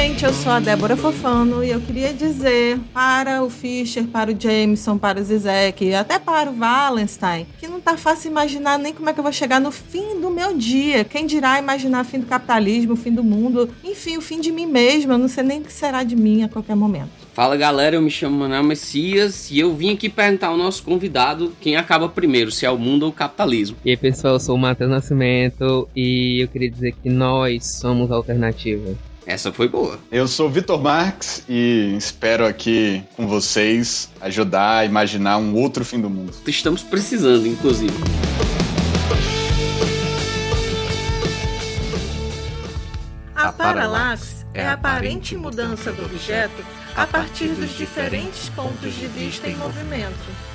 Gente, eu sou a Débora Fofano e eu queria dizer para o Fischer, para o Jameson, para o Zizek e até para o Wallenstein que não tá fácil imaginar nem como é que eu vou chegar no fim do meu dia. Quem dirá imaginar o fim do capitalismo, o fim do mundo, enfim, o fim de mim mesma. Eu não sei nem o que será de mim a qualquer momento. Fala galera, eu me chamo Manuel Messias e eu vim aqui perguntar ao nosso convidado quem acaba primeiro, se é o mundo ou o capitalismo. E aí pessoal, eu sou o Matheus Nascimento e eu queria dizer que nós somos a alternativa. Essa foi boa. Eu sou Vitor Marx e espero aqui com vocês ajudar a imaginar um outro fim do mundo. Estamos precisando, inclusive. A paralaxe é a aparente mudança do objeto a partir dos diferentes pontos de vista em movimento.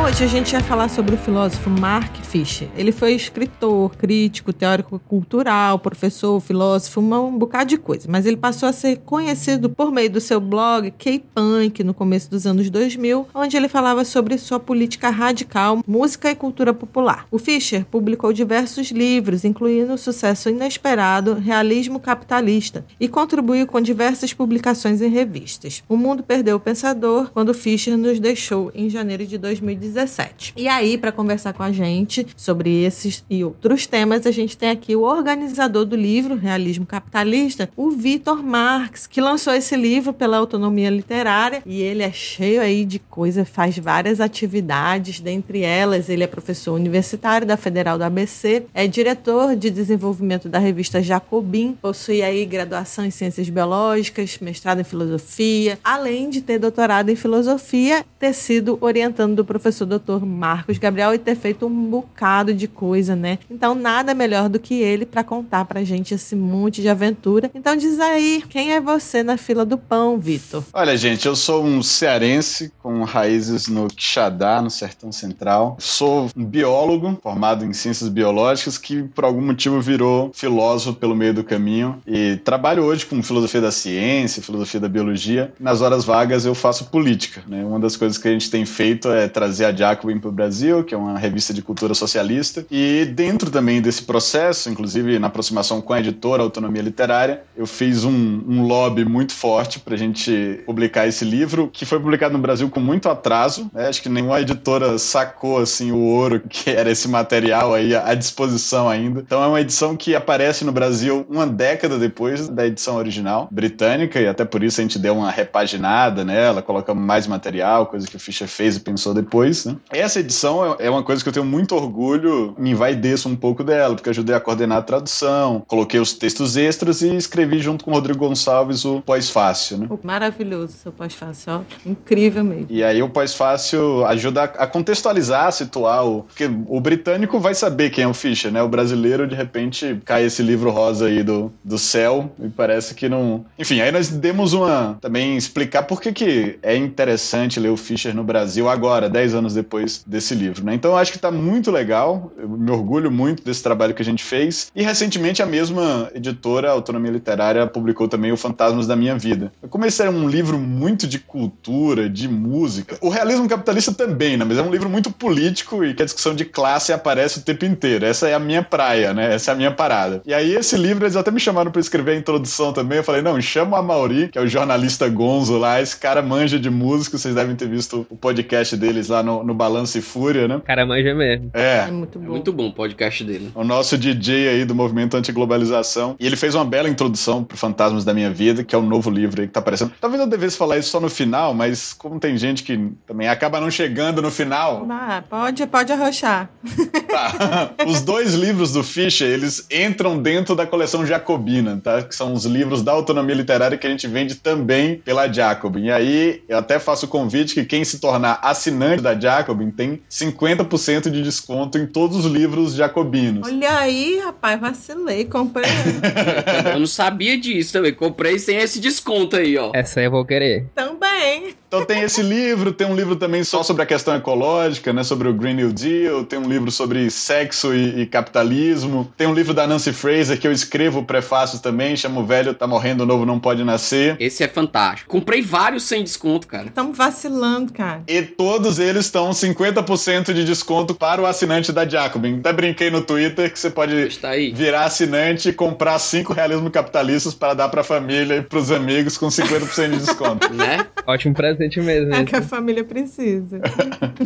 Hoje a gente vai falar sobre o filósofo Mark Fisher. Ele foi escritor, crítico, teórico cultural, professor, filósofo, um bocado de coisa. Mas ele passou a ser conhecido por meio do seu blog K-Punk no começo dos anos 2000, onde ele falava sobre sua política radical, música e cultura popular. O Fischer publicou diversos livros, incluindo o sucesso inesperado Realismo Capitalista, e contribuiu com diversas publicações em revistas. O mundo perdeu o pensador quando Fischer nos deixou em janeiro de 2019. 2017. E aí, para conversar com a gente sobre esses e outros temas, a gente tem aqui o organizador do livro Realismo Capitalista, o Vitor Marx, que lançou esse livro pela Autonomia Literária e ele é cheio aí de coisa, faz várias atividades, dentre elas ele é professor universitário da Federal do ABC, é diretor de desenvolvimento da revista Jacobin, possui aí graduação em Ciências Biológicas, mestrado em Filosofia, além de ter doutorado em Filosofia, ter sido orientando do professor professor doutor Marcos Gabriel e ter feito um bocado de coisa, né? Então, nada melhor do que ele para contar pra gente esse monte de aventura. Então, diz aí, quem é você na fila do pão, Vitor? Olha, gente, eu sou um cearense com raízes no Quixadá, no Sertão Central. Sou um biólogo formado em ciências biológicas que, por algum motivo, virou filósofo pelo meio do caminho e trabalho hoje com filosofia da ciência, filosofia da biologia. Nas horas vagas, eu faço política, né? Uma das coisas que a gente tem feito é trazer trazer a Jacobin para o Brasil, que é uma revista de cultura socialista. E dentro também desse processo, inclusive na aproximação com a editora Autonomia Literária, eu fiz um, um lobby muito forte para a gente publicar esse livro, que foi publicado no Brasil com muito atraso. Né? Acho que nenhuma editora sacou assim o ouro que era esse material aí à disposição ainda. Então é uma edição que aparece no Brasil uma década depois da edição original britânica, e até por isso a gente deu uma repaginada nela, colocamos mais material, coisa que o Fischer fez e pensou depois depois, né? Essa edição é, é uma coisa que eu tenho muito orgulho, me envaideço um pouco dela, porque ajudei a coordenar a tradução, coloquei os textos extras e escrevi junto com o Rodrigo Gonçalves o pós-fácil, né? Maravilhoso seu pós-fácil, ó. Incrível mesmo. E aí o pós-fácil ajuda a contextualizar, a situar o... Porque o britânico vai saber quem é o Fischer, né? O brasileiro, de repente, cai esse livro rosa aí do, do céu e parece que não... Enfim, aí nós demos uma... Também explicar por que que é interessante ler o Fischer no Brasil agora, 10 anos depois desse livro, né? Então eu acho que está muito legal, eu me orgulho muito desse trabalho que a gente fez. E recentemente a mesma editora, Autonomia Literária, publicou também o Fantasmas da Minha Vida. Como esse era um livro muito de cultura, de música, o realismo capitalista também, né? Mas é um livro muito político e que a discussão de classe aparece o tempo inteiro. Essa é a minha praia, né? Essa é a minha parada. E aí esse livro eles até me chamaram para escrever a introdução também. Eu falei, não, chama a Mauri, que é o jornalista Gonzo lá, esse cara manja de música, vocês devem ter visto o podcast deles lá no, no Balanço e Fúria, né? Cara manja mesmo. É. É muito bom. É muito bom o podcast dele. O nosso DJ aí do movimento antiglobalização. E ele fez uma bela introdução pro Fantasmas da Minha Vida, que é o um novo livro aí que tá aparecendo. Talvez eu devesse falar isso só no final, mas como tem gente que também acaba não chegando no final. Ah, pode, pode arrochar. Tá. Os dois livros do Fischer, eles entram dentro da coleção Jacobina, tá? Que são os livros da autonomia literária que a gente vende também pela Jacobin. E aí, eu até faço o convite que quem se tornar assinante da Jacobin tem 50% de desconto em todos os livros jacobinos. Olha aí, rapaz, vacilei, comprei. eu não sabia disso também. Comprei sem esse desconto aí, ó. Essa aí eu vou querer. Também. Então tem esse livro, tem um livro também só sobre a questão ecológica, né? Sobre o Green New Deal, tem um livro sobre sexo e, e capitalismo, tem um livro da Nancy Fraser que eu escrevo prefácios também, chama O Velho Tá Morrendo, o Novo Não Pode Nascer. Esse é fantástico. Comprei vários sem desconto, cara. Estamos vacilando, cara. E todos eles estão 50% de desconto para o assinante da Jacobin. Até brinquei no Twitter que você pode Está aí. virar assinante e comprar cinco realismo capitalistas para dar para a família e para os amigos com 50% de desconto. Né? Ótimo presente mesmo. É que a família precisa.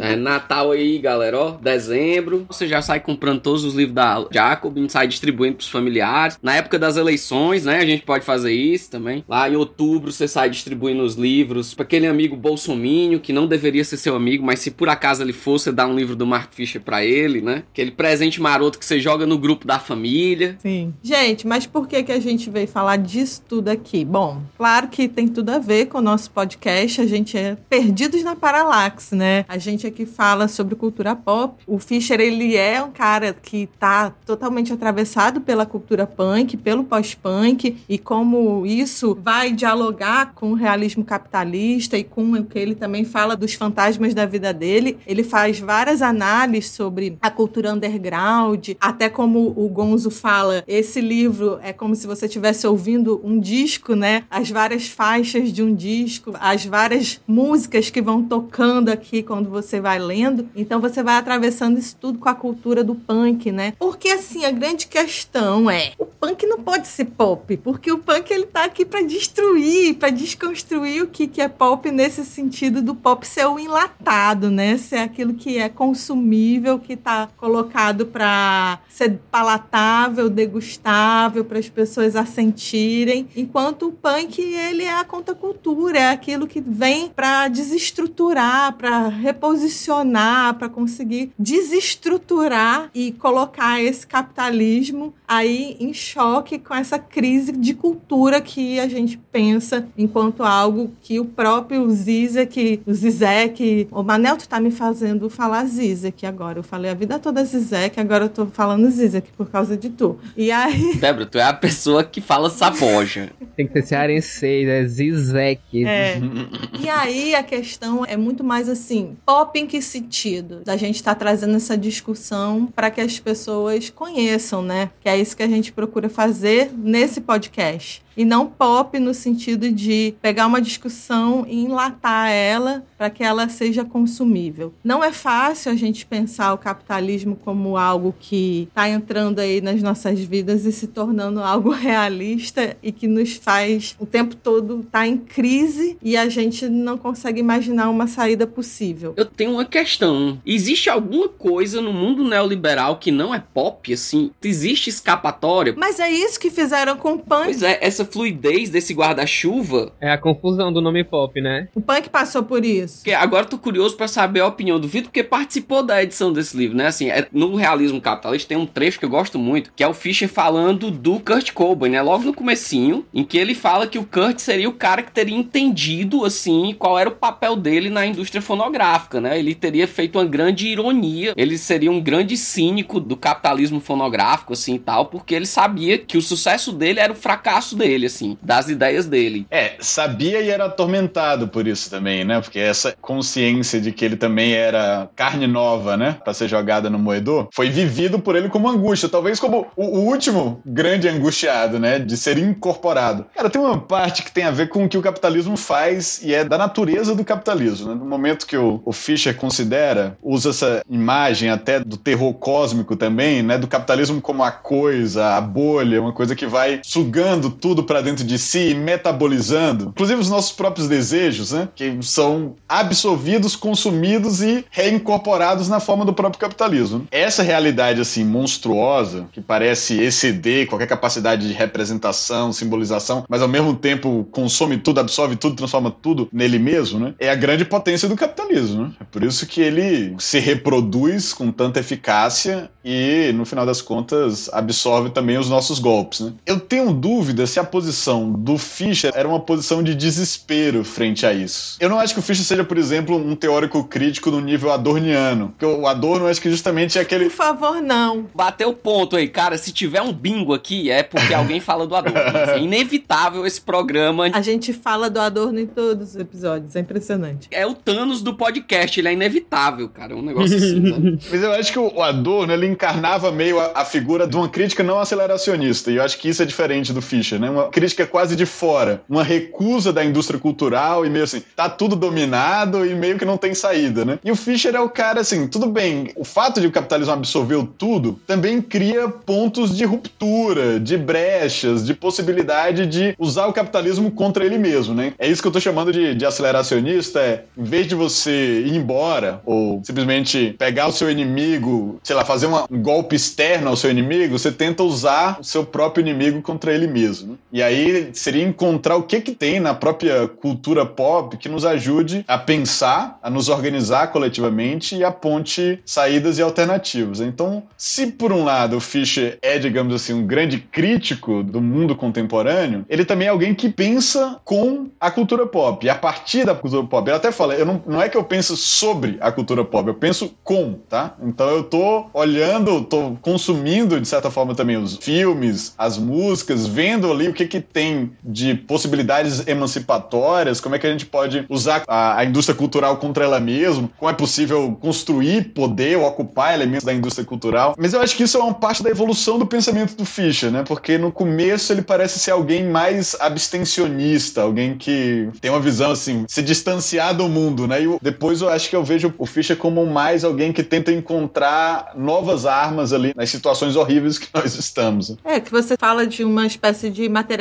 É Natal aí, galera, ó. Dezembro. Você já sai comprando todos os livros da Jacobin, sai distribuindo pros familiares. Na época das eleições, né? A gente pode fazer isso também. Lá em outubro você sai distribuindo os livros pra aquele amigo bolsominho que não deveria ser seu amigo, mas se por acaso ele for, você dá um livro do Mark Fisher pra ele, né? Aquele presente maroto que você joga no grupo da família. Sim. Gente, mas por que, que a gente veio falar disso tudo aqui? Bom, claro que tem tudo a ver com o nosso podcast. A gente é Perdidos na Paralaxe, né? A gente aqui fala sobre cultura pop. O Fischer, ele é um cara que tá totalmente atravessado pela cultura punk, pelo pós-punk, e como isso vai dialogar com o realismo capitalista e com o que ele também fala dos fantasmas da vida dele. Ele faz várias análises sobre a cultura underground, até como o Gonzo fala, esse livro é como se você estivesse ouvindo um disco, né? As várias faixas de um disco, as várias músicas que vão tocando aqui quando você vai lendo. Então você vai atravessando isso tudo com a cultura do punk, né? Porque assim, a grande questão é, o punk não pode ser pop, porque o punk ele tá aqui para destruir, para desconstruir o que que é pop nesse sentido do pop ser o enlatado, né? Ser aquilo que é consumível, que tá colocado para ser palatável, degustável, para as pessoas assentirem, enquanto o punk ele é a contracultura, é aquilo que vem para desestruturar, para reposicionar, para conseguir desestruturar e colocar esse capitalismo aí em choque com essa crise de cultura que a gente pensa enquanto algo que o próprio Zizek, o Zizek, o Manel tu tá me fazendo falar Zizek agora. Eu falei a vida toda Zizek, agora eu tô falando Zizek por causa de tu. E aí Débora, tu é a pessoa que fala saboja. Tem que ser cearense, é Zizek. É. E aí a questão é muito mais assim, pop em que sentido? Da gente estar trazendo essa discussão para que as pessoas conheçam, né? Que é isso que a gente procura fazer nesse podcast. E não pop no sentido de pegar uma discussão e enlatar ela para que ela seja consumível. Não é fácil a gente pensar o capitalismo como algo que está entrando aí nas nossas vidas e se tornando algo realista e que nos faz o tempo todo estar em crise e a gente não consegue imaginar uma saída possível. Eu tenho uma questão. Existe alguma coisa no mundo neoliberal que não é pop, assim? Existe escapatória? Mas é isso que fizeram com o punk. Pois é, essa fluidez desse guarda-chuva. É a confusão do nome pop, né? O punk passou por isso. Porque agora eu tô curioso pra saber a opinião do Vitor, porque participou da edição desse livro, né? Assim, é- no realismo capitalista tem um trecho que eu gosto muito, que é o Fischer falando do Kurt Cobain, né? Logo no comecinho, em que ele fala que o Kurt seria o cara que teria entendido, assim, qual era o papel dele na indústria fonográfica, né? Ele teria feito uma grande ironia, ele seria um grande cínico do capitalismo fonográfico, assim, e tal, porque ele sabia que o sucesso dele era o fracasso dele, assim, das ideias dele. É, sabia e era atormentado por isso também, né? Porque essa consciência de que ele também era carne nova, né? Pra ser jogada no moedor, foi vivido por ele como angústia. Talvez como o, o último grande angustiado, né? De ser incorporado. Cara, tem uma parte que tem a ver com o que o capitalismo faz e é da natureza do capitalismo, né? No momento que o, o Fischer considera, usa essa imagem até do terror cósmico também, né? Do capitalismo como a coisa, a bolha, uma coisa que vai sugando tudo pra dentro de si metabolizando, inclusive os nossos próprios desejos, né? Que são absorvidos, consumidos e reincorporados na forma do próprio capitalismo. Essa realidade assim monstruosa, que parece exceder qualquer capacidade de representação, simbolização, mas ao mesmo tempo consome tudo, absorve tudo, transforma tudo nele mesmo, né? É a grande potência do capitalismo. Né? É por isso que ele se reproduz com tanta eficácia e, no final das contas, absorve também os nossos golpes. Né? Eu tenho dúvida se a posição do Fischer era uma posição de desespero frente a isso. Eu não acho que o Fischer seja, por exemplo, um teórico crítico no nível adorniano. Porque o Adorno, acho que justamente é aquele. Por favor, não. Bateu o ponto aí, cara. Se tiver um bingo aqui, é porque alguém fala do Adorno. é inevitável esse programa. A gente fala do Adorno em todos os episódios. É impressionante. É o Thanos do podcast. Ele é inevitável, cara. É um negócio assim. Sabe? Mas eu acho que o Adorno, ele encarnava meio a, a figura de uma crítica não aceleracionista. E eu acho que isso é diferente do Fischer, né? Uma crítica quase de fora. Uma recusa da indústria cultural e meio assim, tá tudo dominado e meio que não tem saída, né? E o Fischer é o cara assim, tudo bem, o fato de o capitalismo absorveu tudo também cria pontos de ruptura, de brechas, de possibilidade de usar o capitalismo contra ele mesmo, né? É isso que eu tô chamando de, de aceleracionista, é em vez de você ir embora ou simplesmente pegar o seu inimigo, sei lá, fazer uma, um golpe externo ao seu inimigo, você tenta usar o seu próprio inimigo contra ele mesmo. E aí seria encontrar o que que tem na própria cultura pop que nos ajude a pensar, a nos organizar coletivamente e aponte saídas e alternativas. Então, se por um lado o Fischer é, digamos assim, um grande crítico do mundo contemporâneo, ele também é alguém que pensa com a cultura pop. E a partir da cultura pop, ele até fala, eu não, não é que eu penso sobre a cultura pop, eu penso com, tá? Então eu tô olhando, tô consumindo, de certa forma, também os filmes, as músicas, vendo ali o que que tem de possibilidades emancipatórias, como é que a gente pode usar a, a indústria cultural contra ela mesma, como é possível construir poder ou ocupar elementos da indústria cultural. Mas eu acho que isso é uma parte da evolução do pensamento do Fischer, né? Porque no começo ele parece ser alguém mais abstencionista, alguém que tem uma visão assim, se distanciar do mundo, né? E depois eu acho que eu vejo o Fischer como mais alguém que tenta encontrar novas armas ali nas situações horríveis que nós estamos. É, que você fala de uma espécie de materialismo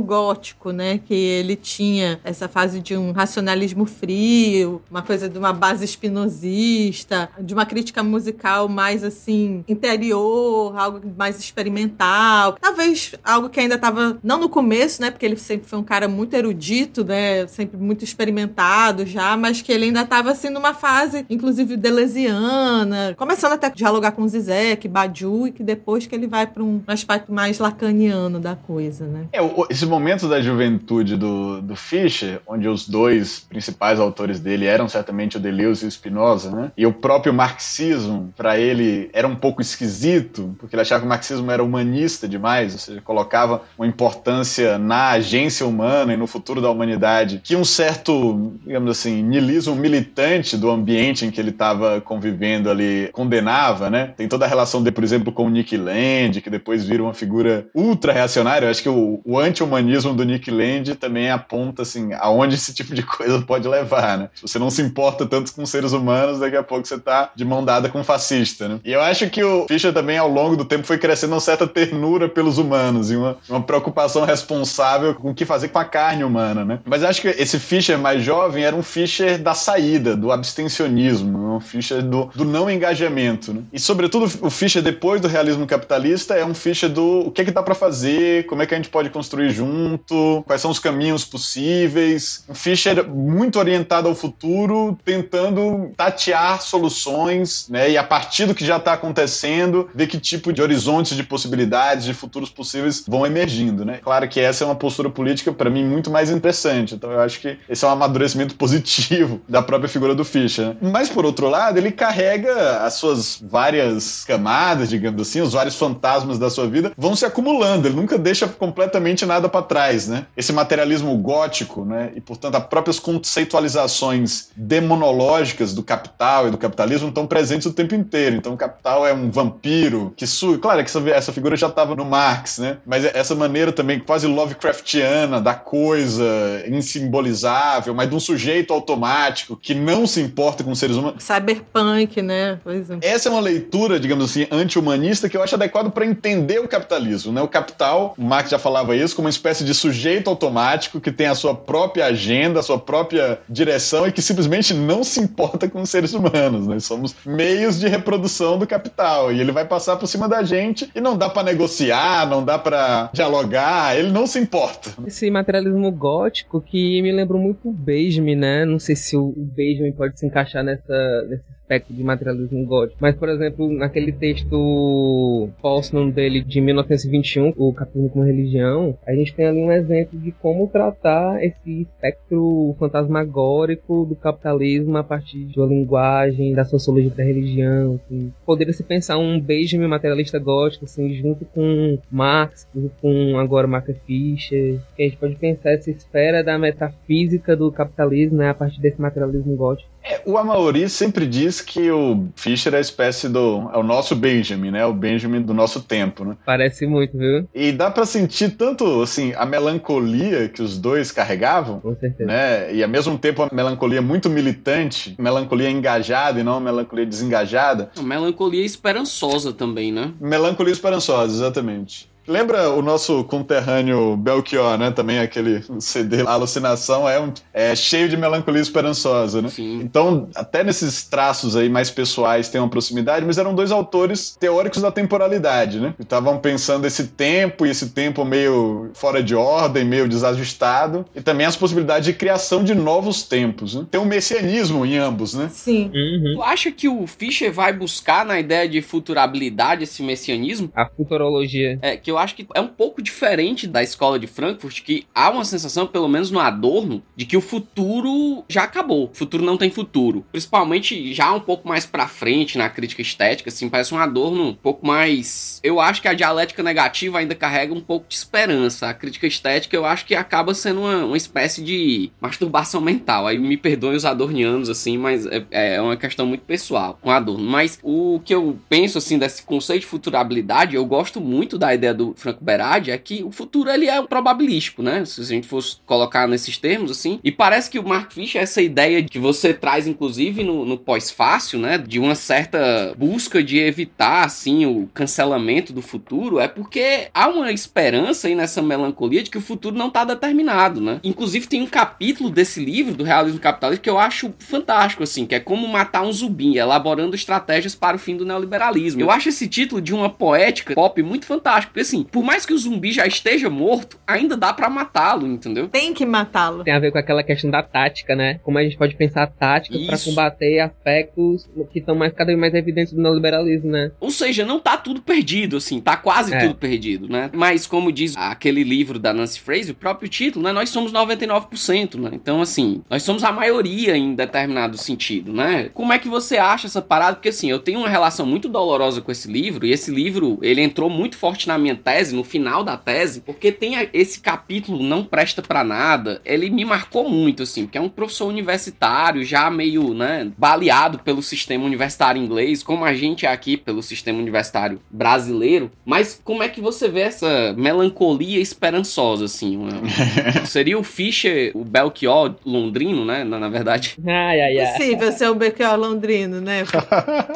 gótico, né? Que ele tinha essa fase de um racionalismo frio, uma coisa de uma base espinosista, de uma crítica musical mais assim, interior, algo mais experimental. Talvez algo que ainda estava, não no começo, né? Porque ele sempre foi um cara muito erudito, né? Sempre muito experimentado já, mas que ele ainda estava assim numa fase, inclusive deleuziana, começando até a dialogar com Zizek, Badiou, e que depois que ele vai para um aspecto mais lacaniano da coisa, né? É, esse momento da juventude do, do Fischer, onde os dois principais autores dele eram certamente o Deleuze e o Spinoza, né? E o próprio marxismo, para ele, era um pouco esquisito, porque ele achava que o marxismo era humanista demais, ou seja, colocava uma importância na agência humana e no futuro da humanidade, que um certo, digamos assim, niilismo militante do ambiente em que ele estava convivendo ali condenava, né? Tem toda a relação de, por exemplo, com o Nick Land, que depois vira uma figura ultra reacionária. Eu acho que o, o anti-humanismo do Nick Land também aponta, assim, aonde esse tipo de coisa pode levar, né? Se você não se importa tanto com seres humanos, daqui a pouco você tá de mão dada com um fascista, né? E eu acho que o Fischer também, ao longo do tempo, foi crescendo uma certa ternura pelos humanos e uma, uma preocupação responsável com o que fazer com a carne humana, né? Mas eu acho que esse Fischer mais jovem era um Fischer da saída, do abstencionismo, um Fischer do, do não engajamento, né? E, sobretudo, o Fischer, depois do realismo capitalista, é um Fischer do o que é que dá para fazer, como é que a gente pode construir junto, quais são os caminhos possíveis. Um Fischer muito orientado ao futuro, tentando tatear soluções, né? E a partir do que já está acontecendo, ver que tipo de horizontes de possibilidades, de futuros possíveis vão emergindo, né? Claro que essa é uma postura política, para mim, muito mais interessante. Então, eu acho que esse é um amadurecimento positivo da própria figura do Fischer. Né? Mas, por outro lado, ele carrega as suas várias camadas, digamos assim, os vários fantasmas da sua vida vão se acumulando. Ele nunca deixa completamente nada para trás, né? Esse materialismo gótico, né? E, portanto, as próprias conceitualizações demonológicas do capital e do capitalismo estão presentes o tempo inteiro. Então, o capital é um vampiro que surge. Claro que essa, essa figura já estava no Marx, né? Mas essa maneira também quase Lovecraftiana da coisa insimbolizável, mas de um sujeito automático que não se importa com os seres humanos. Cyberpunk, né? Pois é. Essa é uma leitura, digamos assim, anti-humanista que eu acho adequado para entender o capitalismo, né? O capital, o Marx já falava isso, como uma espécie de sujeito automático que tem a sua própria agenda, a sua própria direção e que simplesmente não se importa com os seres humanos. Nós somos meios de reprodução do capital e ele vai passar por cima da gente e não dá para negociar, não dá para dialogar, ele não se importa. Esse materialismo gótico que me lembrou muito o Benjamin, né? Não sei se o Benjamin pode se encaixar nessa, nesse aspecto de materialismo gótico. Mas, por exemplo, naquele texto póstumo dele de 1921, o Capitalismo como Religião, a gente tem ali um exemplo de como tratar esse espectro fantasmagórico do capitalismo a partir de uma linguagem, da sociologia da religião. Assim. Poderia se pensar um Benjamin materialista gótico, assim, junto com Marx, com agora Mark Fisher, que a gente pode pensar essa esfera da metafísica do capitalismo, né, a partir desse materialismo gótico. É, o Amauri sempre diz que o Fischer é a espécie do. é o nosso Benjamin, né? O Benjamin do nosso tempo, né? Parece muito, viu? E dá para sentir tanto, assim, a melancolia que os dois carregavam. Com certeza. Né? E ao mesmo tempo a melancolia muito militante, melancolia engajada e não melancolia desengajada. Melancolia esperançosa também, né? Melancolia esperançosa, exatamente. Lembra o nosso conterrâneo Belchior, né? Também aquele CD A Alucinação é, um, é cheio de melancolia esperançosa, né? Sim. Então, até nesses traços aí mais pessoais tem uma proximidade, mas eram dois autores teóricos da temporalidade, né? Estavam pensando esse tempo e esse tempo meio fora de ordem, meio desajustado, e também as possibilidades de criação de novos tempos. Né? Tem um messianismo em ambos, né? Sim. Uhum. Tu acha que o Fischer vai buscar na ideia de futurabilidade esse messianismo? A futurologia. É, que eu acho que é um pouco diferente da escola de Frankfurt, que há uma sensação, pelo menos no Adorno, de que o futuro já acabou. O futuro não tem futuro. Principalmente já um pouco mais pra frente na crítica estética, assim, parece um Adorno um pouco mais. Eu acho que a dialética negativa ainda carrega um pouco de esperança. A crítica estética eu acho que acaba sendo uma, uma espécie de masturbação mental. Aí me perdoem os adornianos, assim, mas é, é uma questão muito pessoal com Adorno. Mas o que eu penso, assim, desse conceito de futurabilidade, eu gosto muito da ideia do Franco Berardi, é que o futuro ele é probabilístico, né? Se a gente fosse colocar nesses termos, assim. E parece que o Mark Fisher, essa ideia que você traz, inclusive, no, no pós-fácil, né? De uma certa busca de evitar, assim, o cancelamento do futuro, é porque há uma esperança aí nessa melancolia de que o futuro não está determinado, né? Inclusive, tem um capítulo desse livro, do Realismo Capitalista, que eu acho fantástico, assim, que é como matar um zumbi, elaborando estratégias para o fim do neoliberalismo. Eu acho esse título de uma poética pop muito fantástico, porque assim, por mais que o zumbi já esteja morto, ainda dá para matá-lo, entendeu? Tem que matá-lo. Tem a ver com aquela questão da tática, né? Como a gente pode pensar táticas para combater aspectos que estão mais, cada vez mais evidentes do neoliberalismo, né? Ou seja, não tá tudo perdido, assim, tá quase É. tudo perdido, né? Mas, como diz aquele livro da Nancy Fraser, o próprio título, né? Nós somos 99%, né? Então, assim, nós somos a maioria em determinado sentido, né? Como é que você acha essa parada? Porque, assim, eu tenho uma relação muito dolorosa com esse livro, e esse livro, ele entrou muito forte na minha tese, no final da tese, porque tem a- esse capítulo Não Presta Pra Nada, ele me marcou muito, assim, porque é um professor universitário, já meio, né, baleado pelo sistema universitário inglês, como a gente é aqui pelo sistema universitário brasileiro, mas como é que você vê essa melancolia esperançosa, assim? uma- seria o Fischer, o Belchior londrino, né, na, na verdade? Ai, ai, ai. Possível ser o Belchior londrino, né?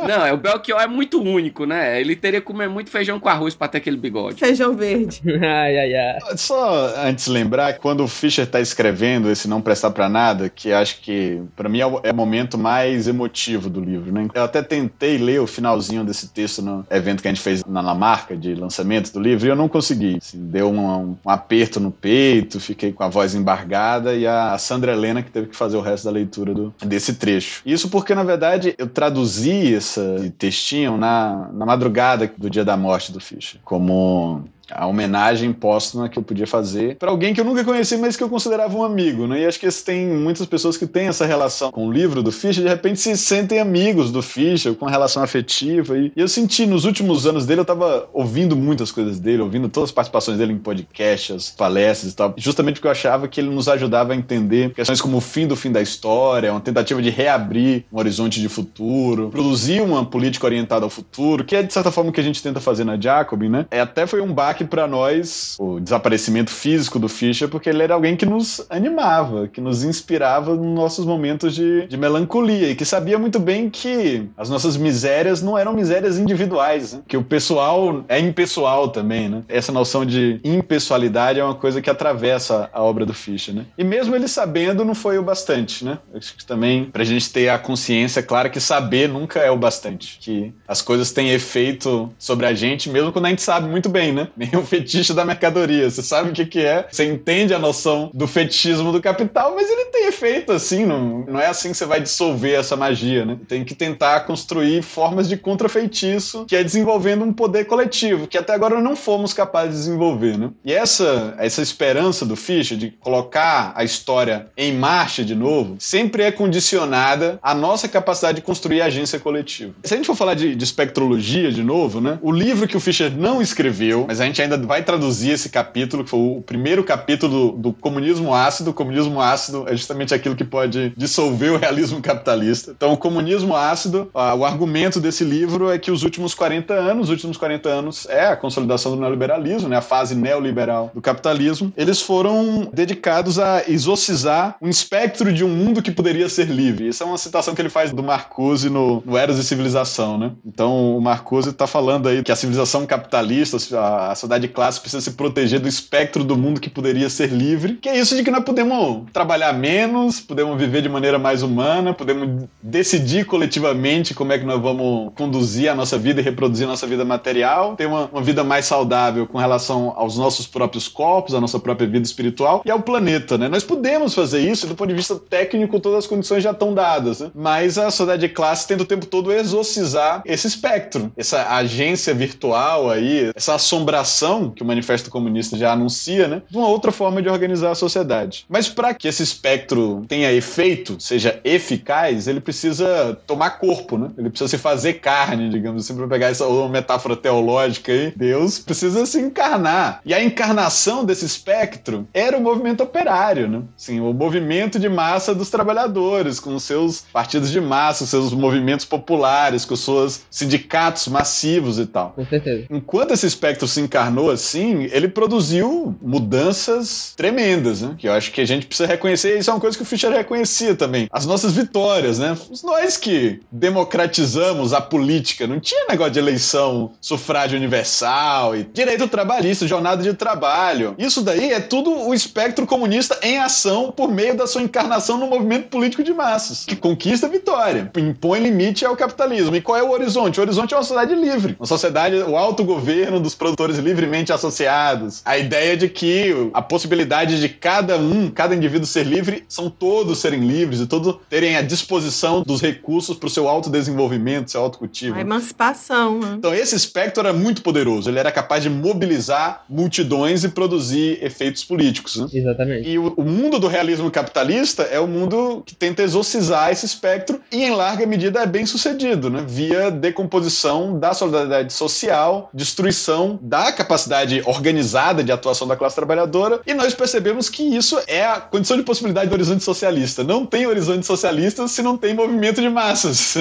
Não, é o Belchior é muito único, né? Ele teria que comer muito feijão com arroz pra ter aquele bigode. Feijão verde. Ai, ai, ai. Só antes lembrar, quando o Fischer tá escrevendo esse Não Prestar Pra Nada, que acho que pra mim é o, é o momento mais emotivo do livro, né? Eu até tentei ler o finalzinho desse texto no evento que a gente fez na Lamarca de lançamento do livro e eu não consegui. Assim, deu um, um aperto no peito, fiquei com a voz embargada e a Sandra Helena que teve que fazer o resto da leitura do- desse trecho. Isso porque, na verdade, eu traduzi esse textinho na, na madrugada do dia da morte do Fischer, como long. A homenagem póstuma que eu podia fazer para alguém que eu nunca conheci, mas que eu considerava um amigo, né? E acho que tem muitas pessoas que têm essa relação com o livro do Fischer, de repente se sentem amigos do Fischer, com relação afetiva. E, eu senti nos últimos anos dele, eu tava ouvindo muitas coisas dele, ouvindo todas as participações dele em podcast, as palestras e tal, justamente porque eu achava que ele nos ajudava a entender questões como o fim do fim da história, uma tentativa de reabrir um horizonte de futuro, produzir uma política orientada ao futuro, que é de certa forma o que a gente tenta fazer na Jacobin, né? É, até foi um baque para nós o desaparecimento físico do Fischer, porque ele era alguém que nos animava, que nos inspirava nos nossos momentos de, de melancolia e que sabia muito bem que as nossas misérias não eram misérias individuais, né? que o pessoal é impessoal também, né? Essa noção de impessoalidade é uma coisa que atravessa a obra do Fischer, né? E mesmo ele sabendo não foi o bastante, né? Acho que também pra gente ter a consciência clara que saber nunca é o bastante, que as coisas têm efeito sobre a gente mesmo quando a gente sabe muito bem, né? O fetiche da mercadoria. Você sabe o que, que é, você entende a noção do fetichismo do capital, mas ele tem efeito assim, não, não é assim que você vai dissolver essa magia, né? Tem que tentar construir formas de contrafeitiço, que é desenvolvendo um poder coletivo, que até agora não fomos capazes de desenvolver, né? E essa, essa esperança do Fischer de colocar a história em marcha de novo, sempre é condicionada à nossa capacidade de construir agência coletiva. Se a gente for falar de, de espectrologia de novo, né? O livro que o Fischer não escreveu, mas a gente ainda vai traduzir esse capítulo, que foi o primeiro capítulo do, comunismo ácido. O comunismo ácido é justamente aquilo que pode dissolver o realismo capitalista. Então, o comunismo ácido, o argumento desse livro é que os últimos 40 anos, os últimos 40 anos é a consolidação do neoliberalismo, né? A fase neoliberal do capitalismo. Eles foram dedicados a exorcizar um espectro de um mundo que poderia ser livre. Isso é uma citação que ele faz do Marcuse no, no Eras e Civilização, né? Então, o Marcuse está falando aí que a civilização capitalista, a sociedade de classe precisa se proteger do espectro do mundo que poderia ser livre, que é isso de que nós podemos trabalhar menos, podemos viver de maneira mais humana, podemos decidir coletivamente como é que nós vamos conduzir a nossa vida e reproduzir a nossa vida material, ter uma, uma vida mais saudável com relação aos nossos próprios corpos, à nossa própria vida espiritual e ao planeta, né? Nós podemos fazer isso do ponto de vista técnico, todas as condições já estão dadas, né? mas a sociedade de classe tenta o tempo todo exorcizar esse espectro, essa agência virtual aí, essa assombração que o Manifesto Comunista já anuncia, né? De uma outra forma de organizar a sociedade. Mas para que esse espectro tenha efeito, seja eficaz, ele precisa tomar corpo, né? Ele precisa se fazer carne, digamos assim, para pegar essa metáfora teológica aí. Deus precisa se encarnar. E a encarnação desse espectro era o movimento operário, né? Sim, o movimento de massa dos trabalhadores, com seus partidos de massa, seus movimentos populares, com seus sindicatos massivos e tal. Com certeza. Enquanto esse espectro se encarnou assim, ele produziu mudanças tremendas, né? Que eu acho que a gente precisa reconhecer, e isso é uma coisa que o Fischer reconhecia também. As nossas vitórias, né? Nós que democratizamos a política, não tinha negócio de eleição, sufrágio universal e direito trabalhista, jornada de trabalho. Isso daí é tudo o espectro comunista em ação por meio da sua encarnação no movimento político de massas, que conquista vitória, impõe limite ao capitalismo. E qual é o horizonte? O horizonte é uma sociedade livre, uma sociedade, o autogoverno dos produtores livremente associados, a ideia de que a possibilidade de cada um, cada indivíduo ser livre, são todos serem livres e todos terem a disposição dos recursos para o seu autodesenvolvimento, seu autocultivo. A emancipação, né? Então esse espectro era muito poderoso, ele era capaz de mobilizar multidões e produzir efeitos políticos. Né? Exatamente. E o, o mundo do realismo capitalista é o mundo que tenta exorcizar esse espectro e, em larga medida, é bem sucedido, né? via decomposição da solidariedade social, destruição da capacidade organizada de atuação da classe trabalhadora, e nós percebemos que isso é a condição de possibilidade do horizonte socialista. Não tem horizonte socialista se não tem movimento de massas.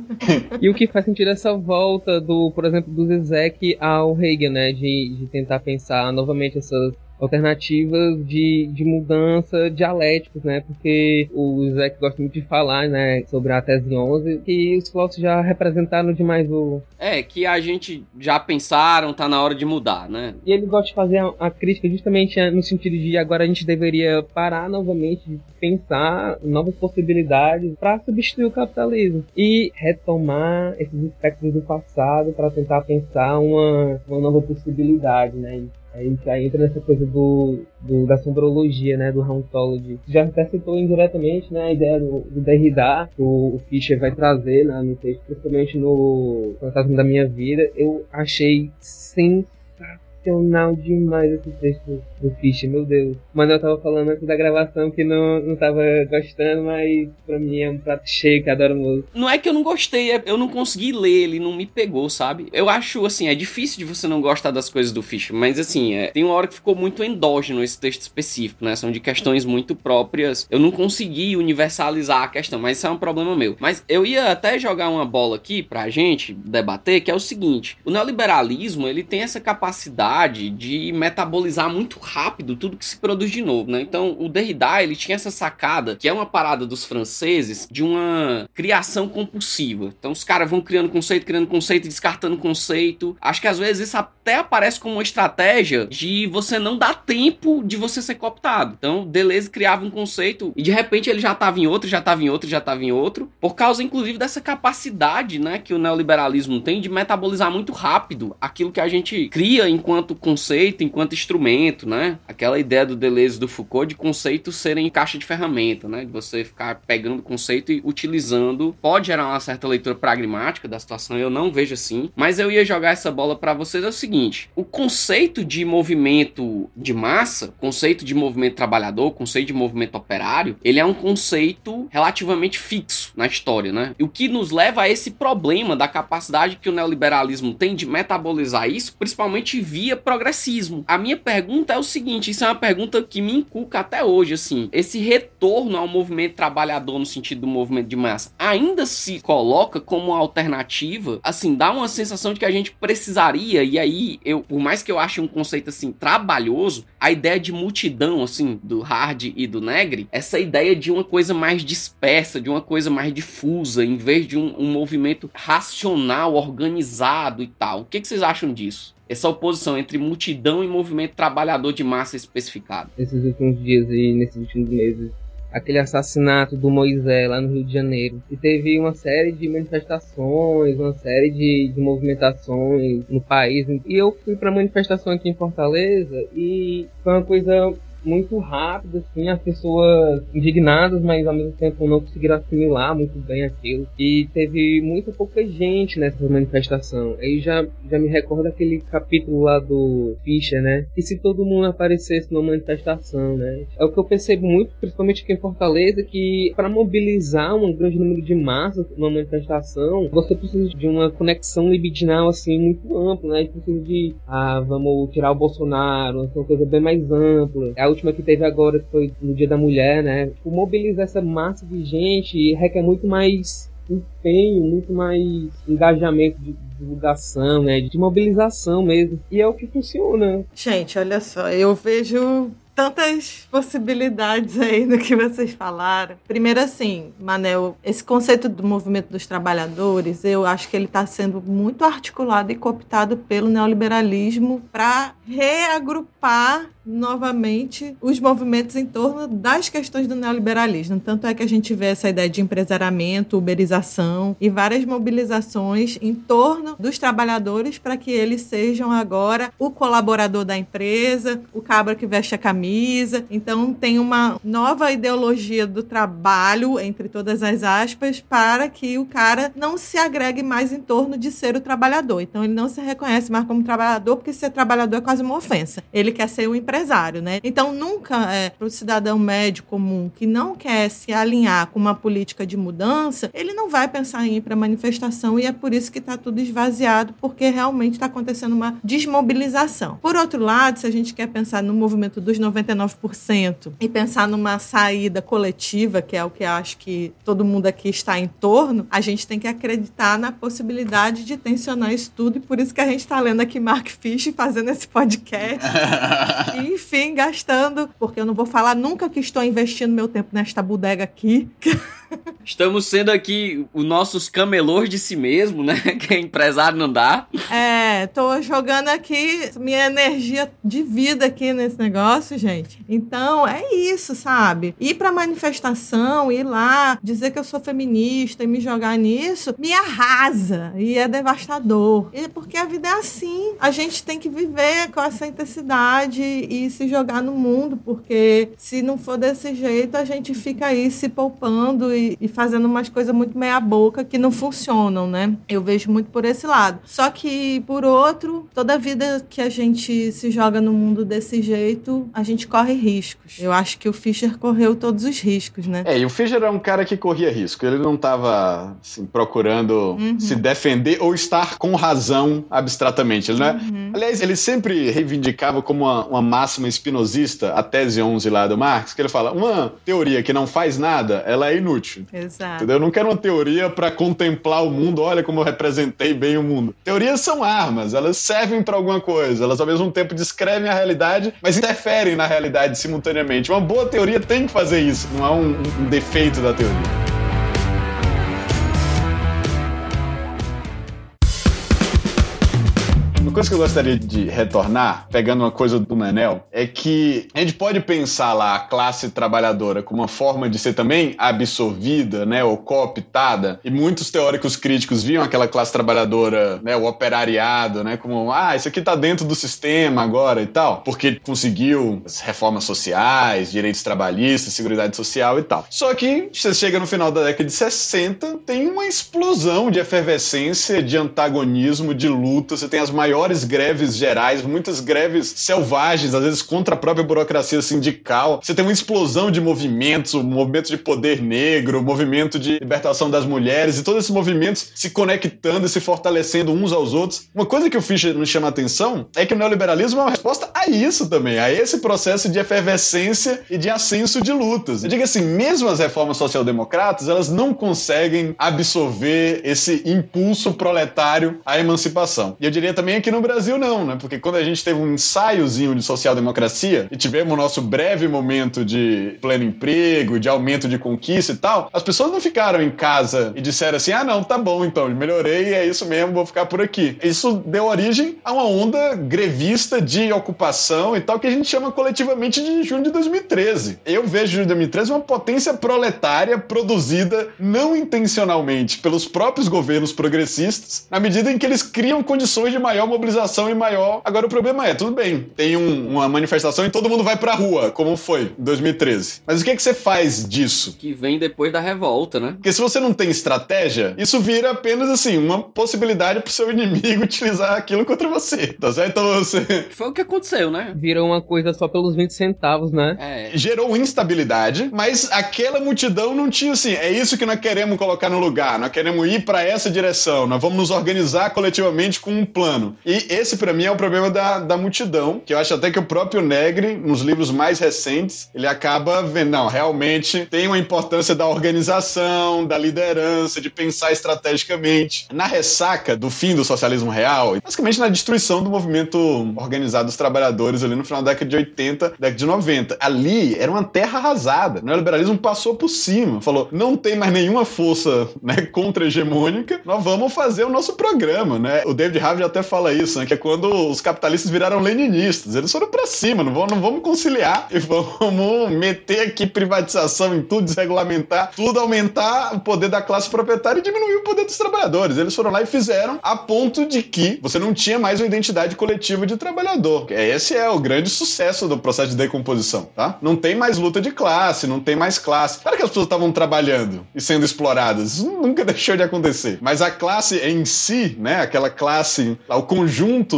e o que faz sentido é essa volta do, por exemplo, do Zizek ao Hegel, né? De, de tentar pensar novamente essas alternativas de, de mudança dialéticos, né? Porque o Zé gosta muito de falar, né, sobre a tese 11, que os filósofos já representaram demais o... É, que a gente já pensaram, tá na hora de mudar, né? E ele gosta de fazer a, a crítica justamente no sentido de agora a gente deveria parar novamente de pensar novas possibilidades para substituir o capitalismo e retomar esses aspectos do passado para tentar pensar uma, uma nova possibilidade, né? A gente já entra nessa coisa do, do da sombrologia, né, do hauntology. Já até citou indiretamente, né, a ideia do, do Derrida, que o, o Fischer vai trazer né, no texto, principalmente no Fantasma da Minha Vida. Eu achei sensacional sensacional demais esse texto do Fischer, meu Deus. O Manuel tava falando antes da gravação que não, não tava gostando, mas pra mim é um prato cheio que adoro. Não é que eu não gostei, é eu não consegui ler, ele não me pegou, sabe? Eu acho, assim, é difícil de você não gostar das coisas do Fischer, mas assim, é, tem uma hora que ficou muito endógeno esse texto específico, né? São de questões muito próprias. Eu não consegui universalizar a questão, mas isso é um problema meu. Mas eu ia até jogar uma bola aqui pra gente debater, que é o seguinte: o neoliberalismo, ele tem essa capacidade capacidade de metabolizar muito rápido tudo que se produz de novo, né? Então, o Derrida, ele tinha essa sacada, que é uma parada dos franceses, de uma criação compulsiva. Então, os caras vão criando conceito, criando conceito, descartando conceito. Acho que às vezes isso até aparece como uma estratégia de você não dar tempo de você ser cooptado. Então, Deleuze criava um conceito e de repente ele já estava em outro, já estava em outro, já estava em outro, por causa inclusive dessa capacidade, né, que o neoliberalismo tem de metabolizar muito rápido aquilo que a gente cria enquanto enquanto conceito, enquanto instrumento, né? Aquela ideia do Deleuze do Foucault de conceitos serem caixa de ferramenta, né? De você ficar pegando conceito e utilizando. Pode gerar uma certa leitura pragmática da situação, eu não vejo assim. Mas eu ia jogar essa bola para vocês é o seguinte: o conceito de movimento de massa, conceito de movimento trabalhador, conceito de movimento operário, ele é um conceito relativamente fixo na história, né? E o que nos leva a esse problema da capacidade que o neoliberalismo tem de metabolizar isso, principalmente via progressismo. A minha pergunta é o seguinte, isso é uma pergunta que me inculca até hoje, assim, esse retorno ao movimento trabalhador no sentido do movimento de massa ainda se coloca como alternativa, assim, dá uma sensação de que a gente precisaria, e aí, eu, por mais que eu ache um conceito, assim, trabalhoso, a ideia de multidão, assim, do Hard e do Negri, essa ideia de uma coisa mais dispersa, de uma coisa mais difusa, em vez de um, um movimento racional, organizado e tal. O que, que vocês acham disso? Essa oposição entre multidão e movimento trabalhador de massa especificado. Nesses últimos dias e nesses últimos meses, aquele assassinato do Moisés lá no Rio de Janeiro. E teve uma série de manifestações, uma série de, de movimentações no país. E eu fui para manifestação aqui em Fortaleza e foi uma coisa muito rápido, assim, as pessoas indignadas, mas ao mesmo tempo não conseguiram assimilar muito bem aquilo. E teve muita pouca gente nessa manifestação. Aí já, já me recorda aquele capítulo lá do Fischer, né? Que se todo mundo aparecesse numa manifestação, né? É o que eu percebo muito, principalmente aqui em Fortaleza, que para mobilizar um grande número de massas numa manifestação, você precisa de uma conexão libidinal, assim, muito ampla, né? Precisa de, ah, vamos tirar o Bolsonaro, uma coisa bem mais ampla. É última que teve agora, que foi no Dia da Mulher, né? Mobilizar essa massa de gente requer muito mais empenho, muito mais engajamento de divulgação, né? De mobilização mesmo. E é o que funciona. Gente, olha só, eu vejo tantas possibilidades aí no que vocês falaram. Primeiro, assim, Manel, esse conceito do movimento dos trabalhadores, eu acho que ele está sendo muito articulado e cooptado pelo neoliberalismo para reagrupar novamente os movimentos em torno das questões do neoliberalismo. Tanto é que a gente vê essa ideia de empresariamento, uberização e várias mobilizações em torno dos trabalhadores para que eles sejam agora o colaborador da empresa, o cabra que veste a camisa. Então tem uma nova ideologia do trabalho, entre todas as aspas, para que o cara não se agregue mais em torno de ser o trabalhador. Então ele não se reconhece mais como trabalhador, porque ser trabalhador é quase uma ofensa. Ele quer ser o empresário empresário, né? Então, nunca é para o cidadão médio comum que não quer se alinhar com uma política de mudança, ele não vai pensar em ir para manifestação e é por isso que está tudo esvaziado, porque realmente está acontecendo uma desmobilização. Por outro lado, se a gente quer pensar no movimento dos 99% e pensar numa saída coletiva, que é o que acho que todo mundo aqui está em torno, a gente tem que acreditar na possibilidade de tensionar isso tudo e por isso que a gente está lendo aqui Mark Fish fazendo esse podcast. enfim, gastando, porque eu não vou falar nunca que estou investindo meu tempo nesta bodega aqui. Estamos sendo aqui os nossos camelôs de si mesmo, né? Que é empresário não dá. É, tô jogando aqui minha energia de vida aqui nesse negócio, gente. Então, é isso, sabe? Ir pra manifestação, ir lá, dizer que eu sou feminista e me jogar nisso, me arrasa e é devastador. E porque a vida é assim. A gente tem que viver com essa intensidade e se jogar no mundo, porque se não for desse jeito, a gente fica aí se poupando e, e fazendo umas coisas muito meia-boca que não funcionam, né? Eu vejo muito por esse lado. Só que, por outro, toda vida que a gente se joga no mundo desse jeito, a gente corre riscos. Eu acho que o Fischer correu todos os riscos, né? É, e o Fischer é um cara que corria risco. Ele não estava assim, procurando uhum. se defender ou estar com razão abstratamente. Né? Uhum. Aliás, ele sempre reivindicava como uma, uma máxima espinosista, a tese 11 lá do Marx, que ele fala: uma teoria que não faz nada, ela é inútil. Exato. Entendeu? Eu não quero uma teoria para contemplar o mundo, olha como eu representei bem o mundo. Teorias são armas, elas servem para alguma coisa, elas ao mesmo tempo descrevem a realidade, mas interferem na realidade simultaneamente. Uma boa teoria tem que fazer isso, não é um, um defeito da teoria. Coisa que eu gostaria de retornar, pegando uma coisa do Manel, é que a gente pode pensar lá a classe trabalhadora como uma forma de ser também absorvida, né, ou cooptada, e muitos teóricos críticos viam aquela classe trabalhadora, né, o operariado, né, como, ah, isso aqui tá dentro do sistema agora e tal, porque conseguiu as reformas sociais, direitos trabalhistas, seguridade social e tal. Só que você chega no final da década de 60, tem uma explosão de efervescência, de antagonismo, de luta, você tem as maiores greves gerais, muitas greves selvagens, às vezes contra a própria burocracia sindical. Você tem uma explosão de movimentos, o movimento de poder negro, o movimento de libertação das mulheres, e todos esses movimentos se conectando e se fortalecendo uns aos outros. Uma coisa que o Fischer nos chama a atenção é que o neoliberalismo é uma resposta a isso também, a esse processo de efervescência e de ascenso de lutas. Eu digo assim, mesmo as reformas social-democratas, elas não conseguem absorver esse impulso proletário à emancipação. E eu diria também aqui no Brasil não, né? Porque quando a gente teve um ensaiozinho de social-democracia e tivemos o nosso breve momento de pleno emprego, de aumento de conquista e tal, as pessoas não ficaram em casa e disseram assim: ah, não, tá bom então, melhorei, é isso mesmo, vou ficar por aqui. Isso deu origem a uma onda grevista de ocupação e tal, que a gente chama coletivamente de junho de 2013. Eu vejo junho de 2013 uma potência proletária produzida não intencionalmente pelos próprios governos progressistas, na medida em que eles criam condições de maior mobilização e maior. Agora o problema é, tudo bem, tem um, uma manifestação e todo mundo vai pra rua, como foi em 2013. Mas o que, é que você faz disso? Que vem depois da revolta, né? Porque se você não tem estratégia, isso vira apenas assim, uma possibilidade pro seu inimigo utilizar aquilo contra você. Tá certo? Então você. Foi o que aconteceu, né? Virou uma coisa só pelos 20 centavos, né? É. Gerou instabilidade, mas aquela multidão não tinha assim, é isso que nós queremos colocar no lugar, nós queremos ir para essa direção, nós vamos nos organizar coletivamente com um plano. E esse para mim é o problema da, da multidão, que eu acho até que o próprio Negri, nos livros mais recentes, ele acaba vendo, não, realmente tem uma importância da organização, da liderança, de pensar estrategicamente. Na ressaca do fim do socialismo real, basicamente na destruição do movimento organizado dos trabalhadores ali no final da década de 80, década de 90. Ali era uma terra arrasada. O neoliberalismo passou por cima, falou: não tem mais nenhuma força né, contra-hegemônica, nós vamos fazer o nosso programa. Né? O David Harvey até fala isso, né, que é quando os capitalistas viraram leninistas. Eles foram para cima, não vamos, não vamos conciliar e vamos meter aqui privatização em tudo, desregulamentar tudo, aumentar o poder da classe proprietária e diminuir o poder dos trabalhadores. Eles foram lá e fizeram a ponto de que você não tinha mais uma identidade coletiva de trabalhador. Esse é o grande sucesso do processo de decomposição, tá? Não tem mais luta de classe, não tem mais classe. Claro que as pessoas estavam trabalhando e sendo exploradas, isso nunca deixou de acontecer. Mas a classe em si, né, aquela classe, o conjunto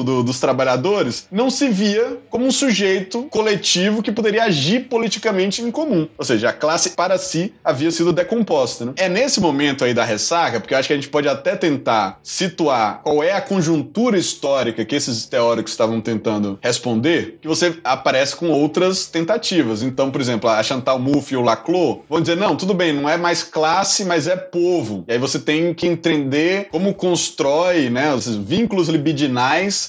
do, dos trabalhadores, não se via como um sujeito coletivo que poderia agir politicamente em comum. Ou seja, a classe para si havia sido decomposta. Né? É nesse momento aí da ressaca, porque eu acho que a gente pode até tentar situar qual é a conjuntura histórica que esses teóricos estavam tentando responder, que você aparece com outras tentativas. Então, por exemplo, a Chantal Mouffe e o Laclos vão dizer: não, tudo bem, não é mais classe, mas é povo. E aí você tem que entender como constrói né, os vínculos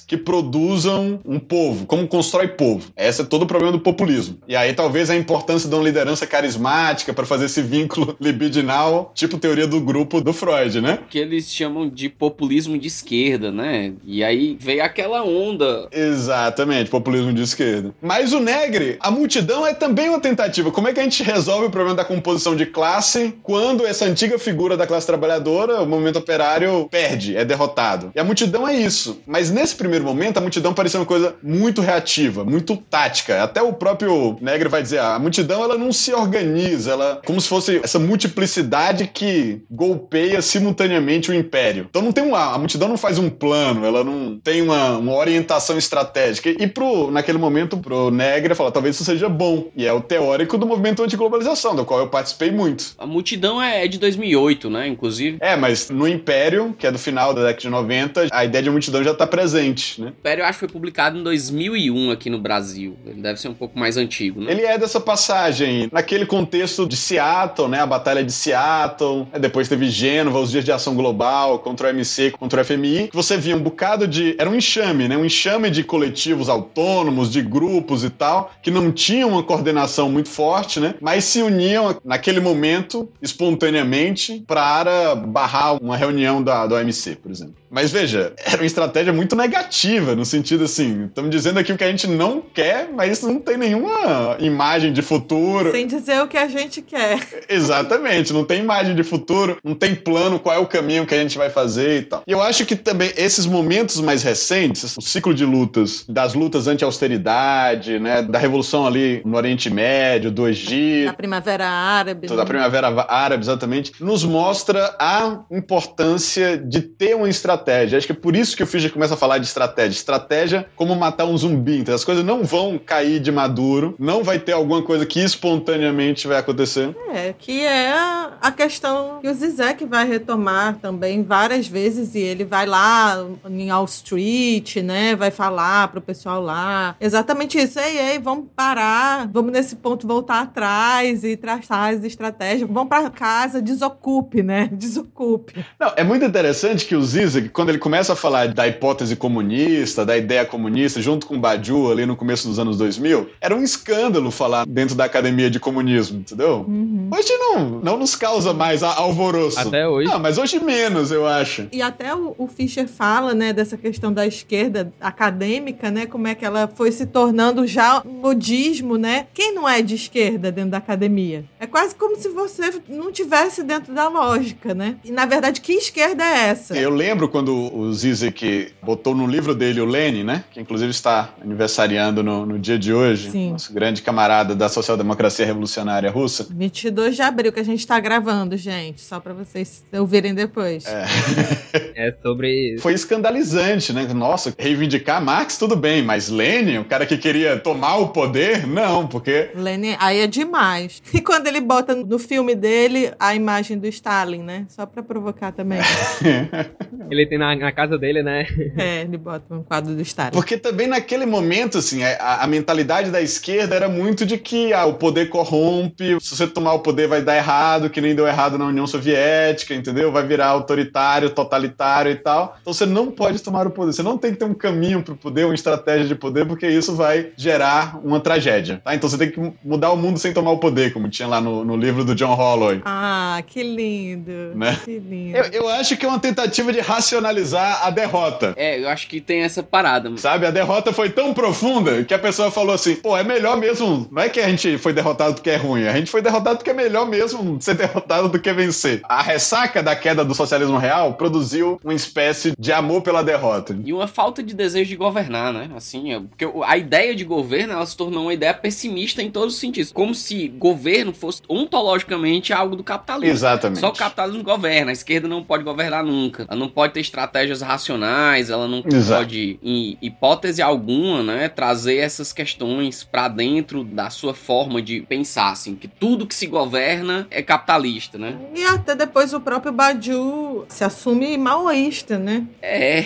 que produzam um povo, como constrói povo. Esse é todo o problema do populismo. E aí talvez a importância de uma liderança carismática para fazer esse vínculo libidinal, tipo teoria do grupo do Freud, né? Que eles chamam de populismo de esquerda, né? E aí veio aquela onda. Exatamente, populismo de esquerda. Mas o Negre, a multidão é também uma tentativa. Como é que a gente resolve o problema da composição de classe quando essa antiga figura da classe trabalhadora, o movimento operário, perde, é derrotado? E a multidão é isso. Mas nesse primeiro momento, a multidão parecia uma coisa muito reativa, muito tática. Até o próprio Negre vai dizer: ah, a multidão ela não se organiza, ela como se fosse essa multiplicidade que golpeia simultaneamente o império. Então não tem um, a multidão não faz um plano, ela não tem uma, uma orientação estratégica. E pro, naquele momento, pro Negre falar, talvez isso seja bom. E é o teórico do movimento antiglobalização, do qual eu participei muito. A multidão é de 2008, né, inclusive. É, mas no Império, que é do final da década de 90, a ideia de multidão já tá presente, né? O Império, eu acho que foi publicado em 2001 aqui no Brasil. Ele deve ser um pouco mais antigo, né? Ele é dessa passagem, naquele contexto de Seattle, né, a Batalha de Seattle, depois teve Gênova, os Dias de Ação Global, contra o MC, contra o FMI, que você via um bocado de... Era um enxame, né? Um enxame de coletivos autônomos, de grupos e tal, que não tinham uma coordenação muito forte, né? Mas se uniam naquele momento, espontaneamente, para barrar uma reunião da, do OMC, por exemplo. Mas veja, era uma estratégia muito negativa, no sentido assim, estamos dizendo aqui o que a gente não quer, mas não tem nenhuma imagem de futuro. Sem dizer o que a gente quer. Exatamente, não tem imagem de futuro, não tem plano, qual é o caminho que a gente vai fazer e tal. E eu acho que também esses momentos mais recentes, o ciclo de lutas, das lutas anti-austeridade, né, da revolução ali no Oriente Médio, do Egito. Da Primavera Árabe. Da né? Primavera Árabe, exatamente, nos mostra a importância de ter uma estratégia. Acho que é por isso que o Fischer começa a falar de estratégia. Estratégia como matar um zumbi. Então as coisas não vão cair de maduro, não vai ter alguma coisa que espontaneamente vai acontecer. É, que é a questão que o Zizek vai retomar também várias vezes e ele vai lá em Wall Street, né? Vai falar pro pessoal lá. Exatamente isso. Ei, ei, vamos parar, vamos nesse ponto voltar atrás e traçar as estratégias. Vamos para casa, desocupe, né? Desocupe. Não, é muito interessante que o Zizek, quando ele começa a falar da hipótese comunista, da ideia comunista, junto com o Badiou ali no começo dos anos 2000, era um escândalo falar dentro da academia de comunismo, entendeu? Uhum. Hoje não, não nos causa mais alvoroço. Até hoje. Não, mas hoje menos, eu acho. E até o, o Fischer fala, né, dessa questão da esquerda acadêmica, né, como é que ela foi se tornando já um modismo, né? Quem não é de esquerda dentro da academia? É quase como se você não tivesse dentro da lógica, né? E na verdade, que esquerda é essa? Eu lembro quando o Zizek botou no livro dele o Lenin, né? Que inclusive está aniversariando no, no dia de hoje. Sim. Nosso grande camarada da social-democracia revolucionária russa. 22 de abril que a gente tá gravando, gente, só pra vocês ouvirem depois. É sobre isso. Foi escandalizante, né? Nossa, reivindicar Marx, tudo bem, mas Lenin, o cara que queria tomar o poder, não, porque. Lenin, aí é demais. E quando ele bota no filme dele a imagem do Stalin, né? Só pra provocar também. Ele tem na, na casa dele, né? É, ele bota um quadro do Stalin. Porque também naquele momento, assim, a, a mentalidade da esquerda era muito de que ah, o poder corrompe, se você tomar o poder vai dar errado, que nem deu errado na União Soviética, entendeu? Vai virar autoritário, totalitário e tal. Então você não pode tomar o poder, você não tem que ter um caminho pro poder, uma estratégia de poder, porque isso vai gerar uma tragédia, tá? Então você tem que mudar o mundo sem tomar o poder, como tinha lá no, no livro do John Holloway. Ah, que lindo. Né? Que lindo. Eu, eu acho que é uma tentativa de racionalizar a derrota. É, eu acho que tem essa parada. mano. Sabe, a derrota foi tão profunda que a pessoa falou assim: pô, é melhor mesmo. Não é que a gente foi derrotado porque é ruim, a gente foi derrotado porque é melhor mesmo ser derrotado do que vencer. A ressaca da queda do socialismo real produziu uma espécie de amor pela derrota. E uma falta de desejo de governar, né? Assim, é- porque a ideia de governo ela se tornou uma ideia pessimista em todos os sentidos. Como se governo fosse ontologicamente algo do capitalismo. Exatamente. Só o capitalismo governa, a esquerda não pode governar nunca. Ela não pode ter estratégias racionais, ela não Exato. pode, em hipótese alguma, né, trazer essas questões pra dentro da sua forma de pensar, assim, que tudo que se governa é capitalista, né? E até depois o próprio Badiou se assume maoísta, né? É,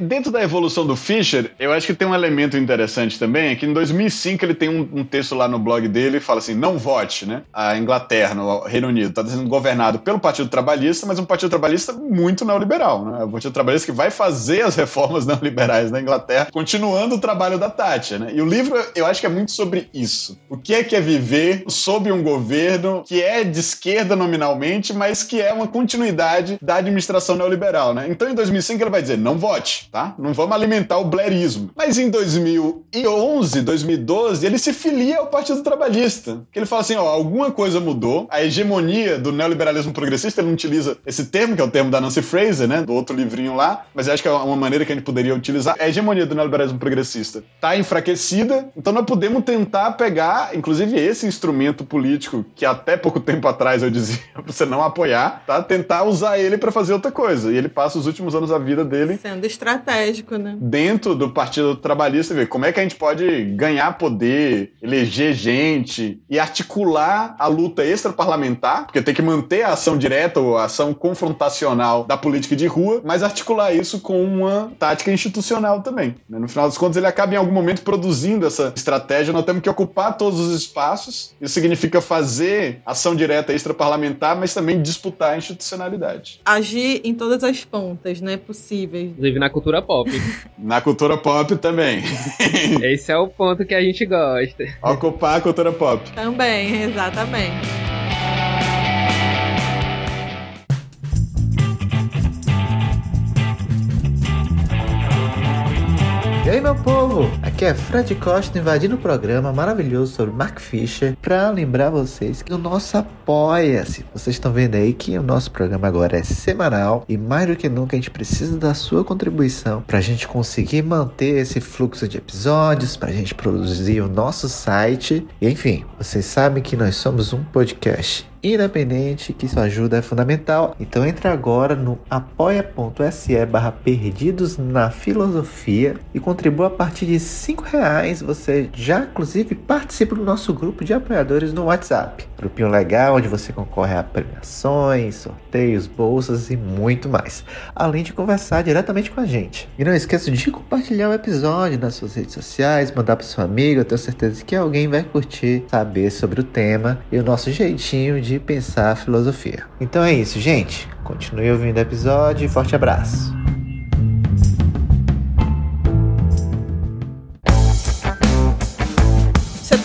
Dentro da evolução do Fischer, eu acho que tem um elemento interessante também, é que em 2005 ele tem um, um texto lá no blog dele fala assim, não vote, né? A Inglaterra, no Reino Unido, está sendo governado pelo Partido Trabalhista, mas um Partido Trabalhista muito neoliberal, né? O Partido Trabalhista que vai fazer as reformas neoliberais na Inglaterra, continuando o trabalho da Thatcher, né? E o livro, eu acho que é muito sobre isso. O que é que é viver sob um governo que é de esquerda nominalmente, mas que é uma continuidade da administração neoliberal, né? Então, em 2005, ele vai dizer, não vote, tá? Não vamos alimentar o blairismo. Mas em 2011, 2012, ele se filia ao Partido Trabalhista. Que ele fala assim, ó, alguma coisa mudou, a hegemonia do neoliberalismo progressista, ele não utiliza esse termo, que é o termo da Nancy Fraser, né? Do outro livrinho lá, mas eu acho que é uma maneira que a gente poderia utilizar. A hegemonia do neoliberalismo progressista tá enfraquecida, então nós podemos tentar pegar, inclusive, esse instrumento político que até pouco tempo atrás eu dizia pra você não apoiar, tá? Tentar usar ele para fazer outra coisa. E ele passa os últimos anos da vida dele Sendo estratégico, né? dentro do Partido Trabalhista, ver como é que a gente pode ganhar poder, eleger gente e articular a luta extraparlamentar, porque tem que manter a ação direta ou a ação confrontacional da política de rua, mas articular isso com uma tática institucional também. né? No final das contas, ele acaba em algum momento produzindo essa estratégia. Nós temos que ocupar todos os espaços. Isso significa fazer ação direta extraparlamentar, mas também disputar a institucionalidade. Agir em todas as pontas, né? Possíveis. Inclusive na cultura pop. Na cultura pop também. Esse é o ponto que a gente gosta. ocupar a cultura pop. Também, exatamente. E aí, meu povo? Aqui é Fred Costa invadindo o programa maravilhoso sobre Mark Fisher para lembrar vocês que o nosso apoia-se. Vocês estão vendo aí que o nosso programa agora é semanal e mais do que nunca a gente precisa da sua contribuição para a gente conseguir manter esse fluxo de episódios, para a gente produzir o nosso site. E, enfim, vocês sabem que nós somos um podcast independente, que sua ajuda é fundamental. Então entra agora no apoia.se barra perdidos na filosofia e contribua a partir de cinco reais. Você já inclusive participa do nosso grupo de apoiadores no WhatsApp. Grupinho legal onde você concorre a premiações, sorteios, bolsas e muito mais. Além de conversar diretamente com a gente. E não esqueça de compartilhar o episódio nas suas redes sociais, mandar para seu amigo. Eu tenho certeza que alguém vai curtir saber sobre o tema e o nosso jeitinho de pensar a filosofia. Então é isso, gente. Continue ouvindo o episódio e forte abraço.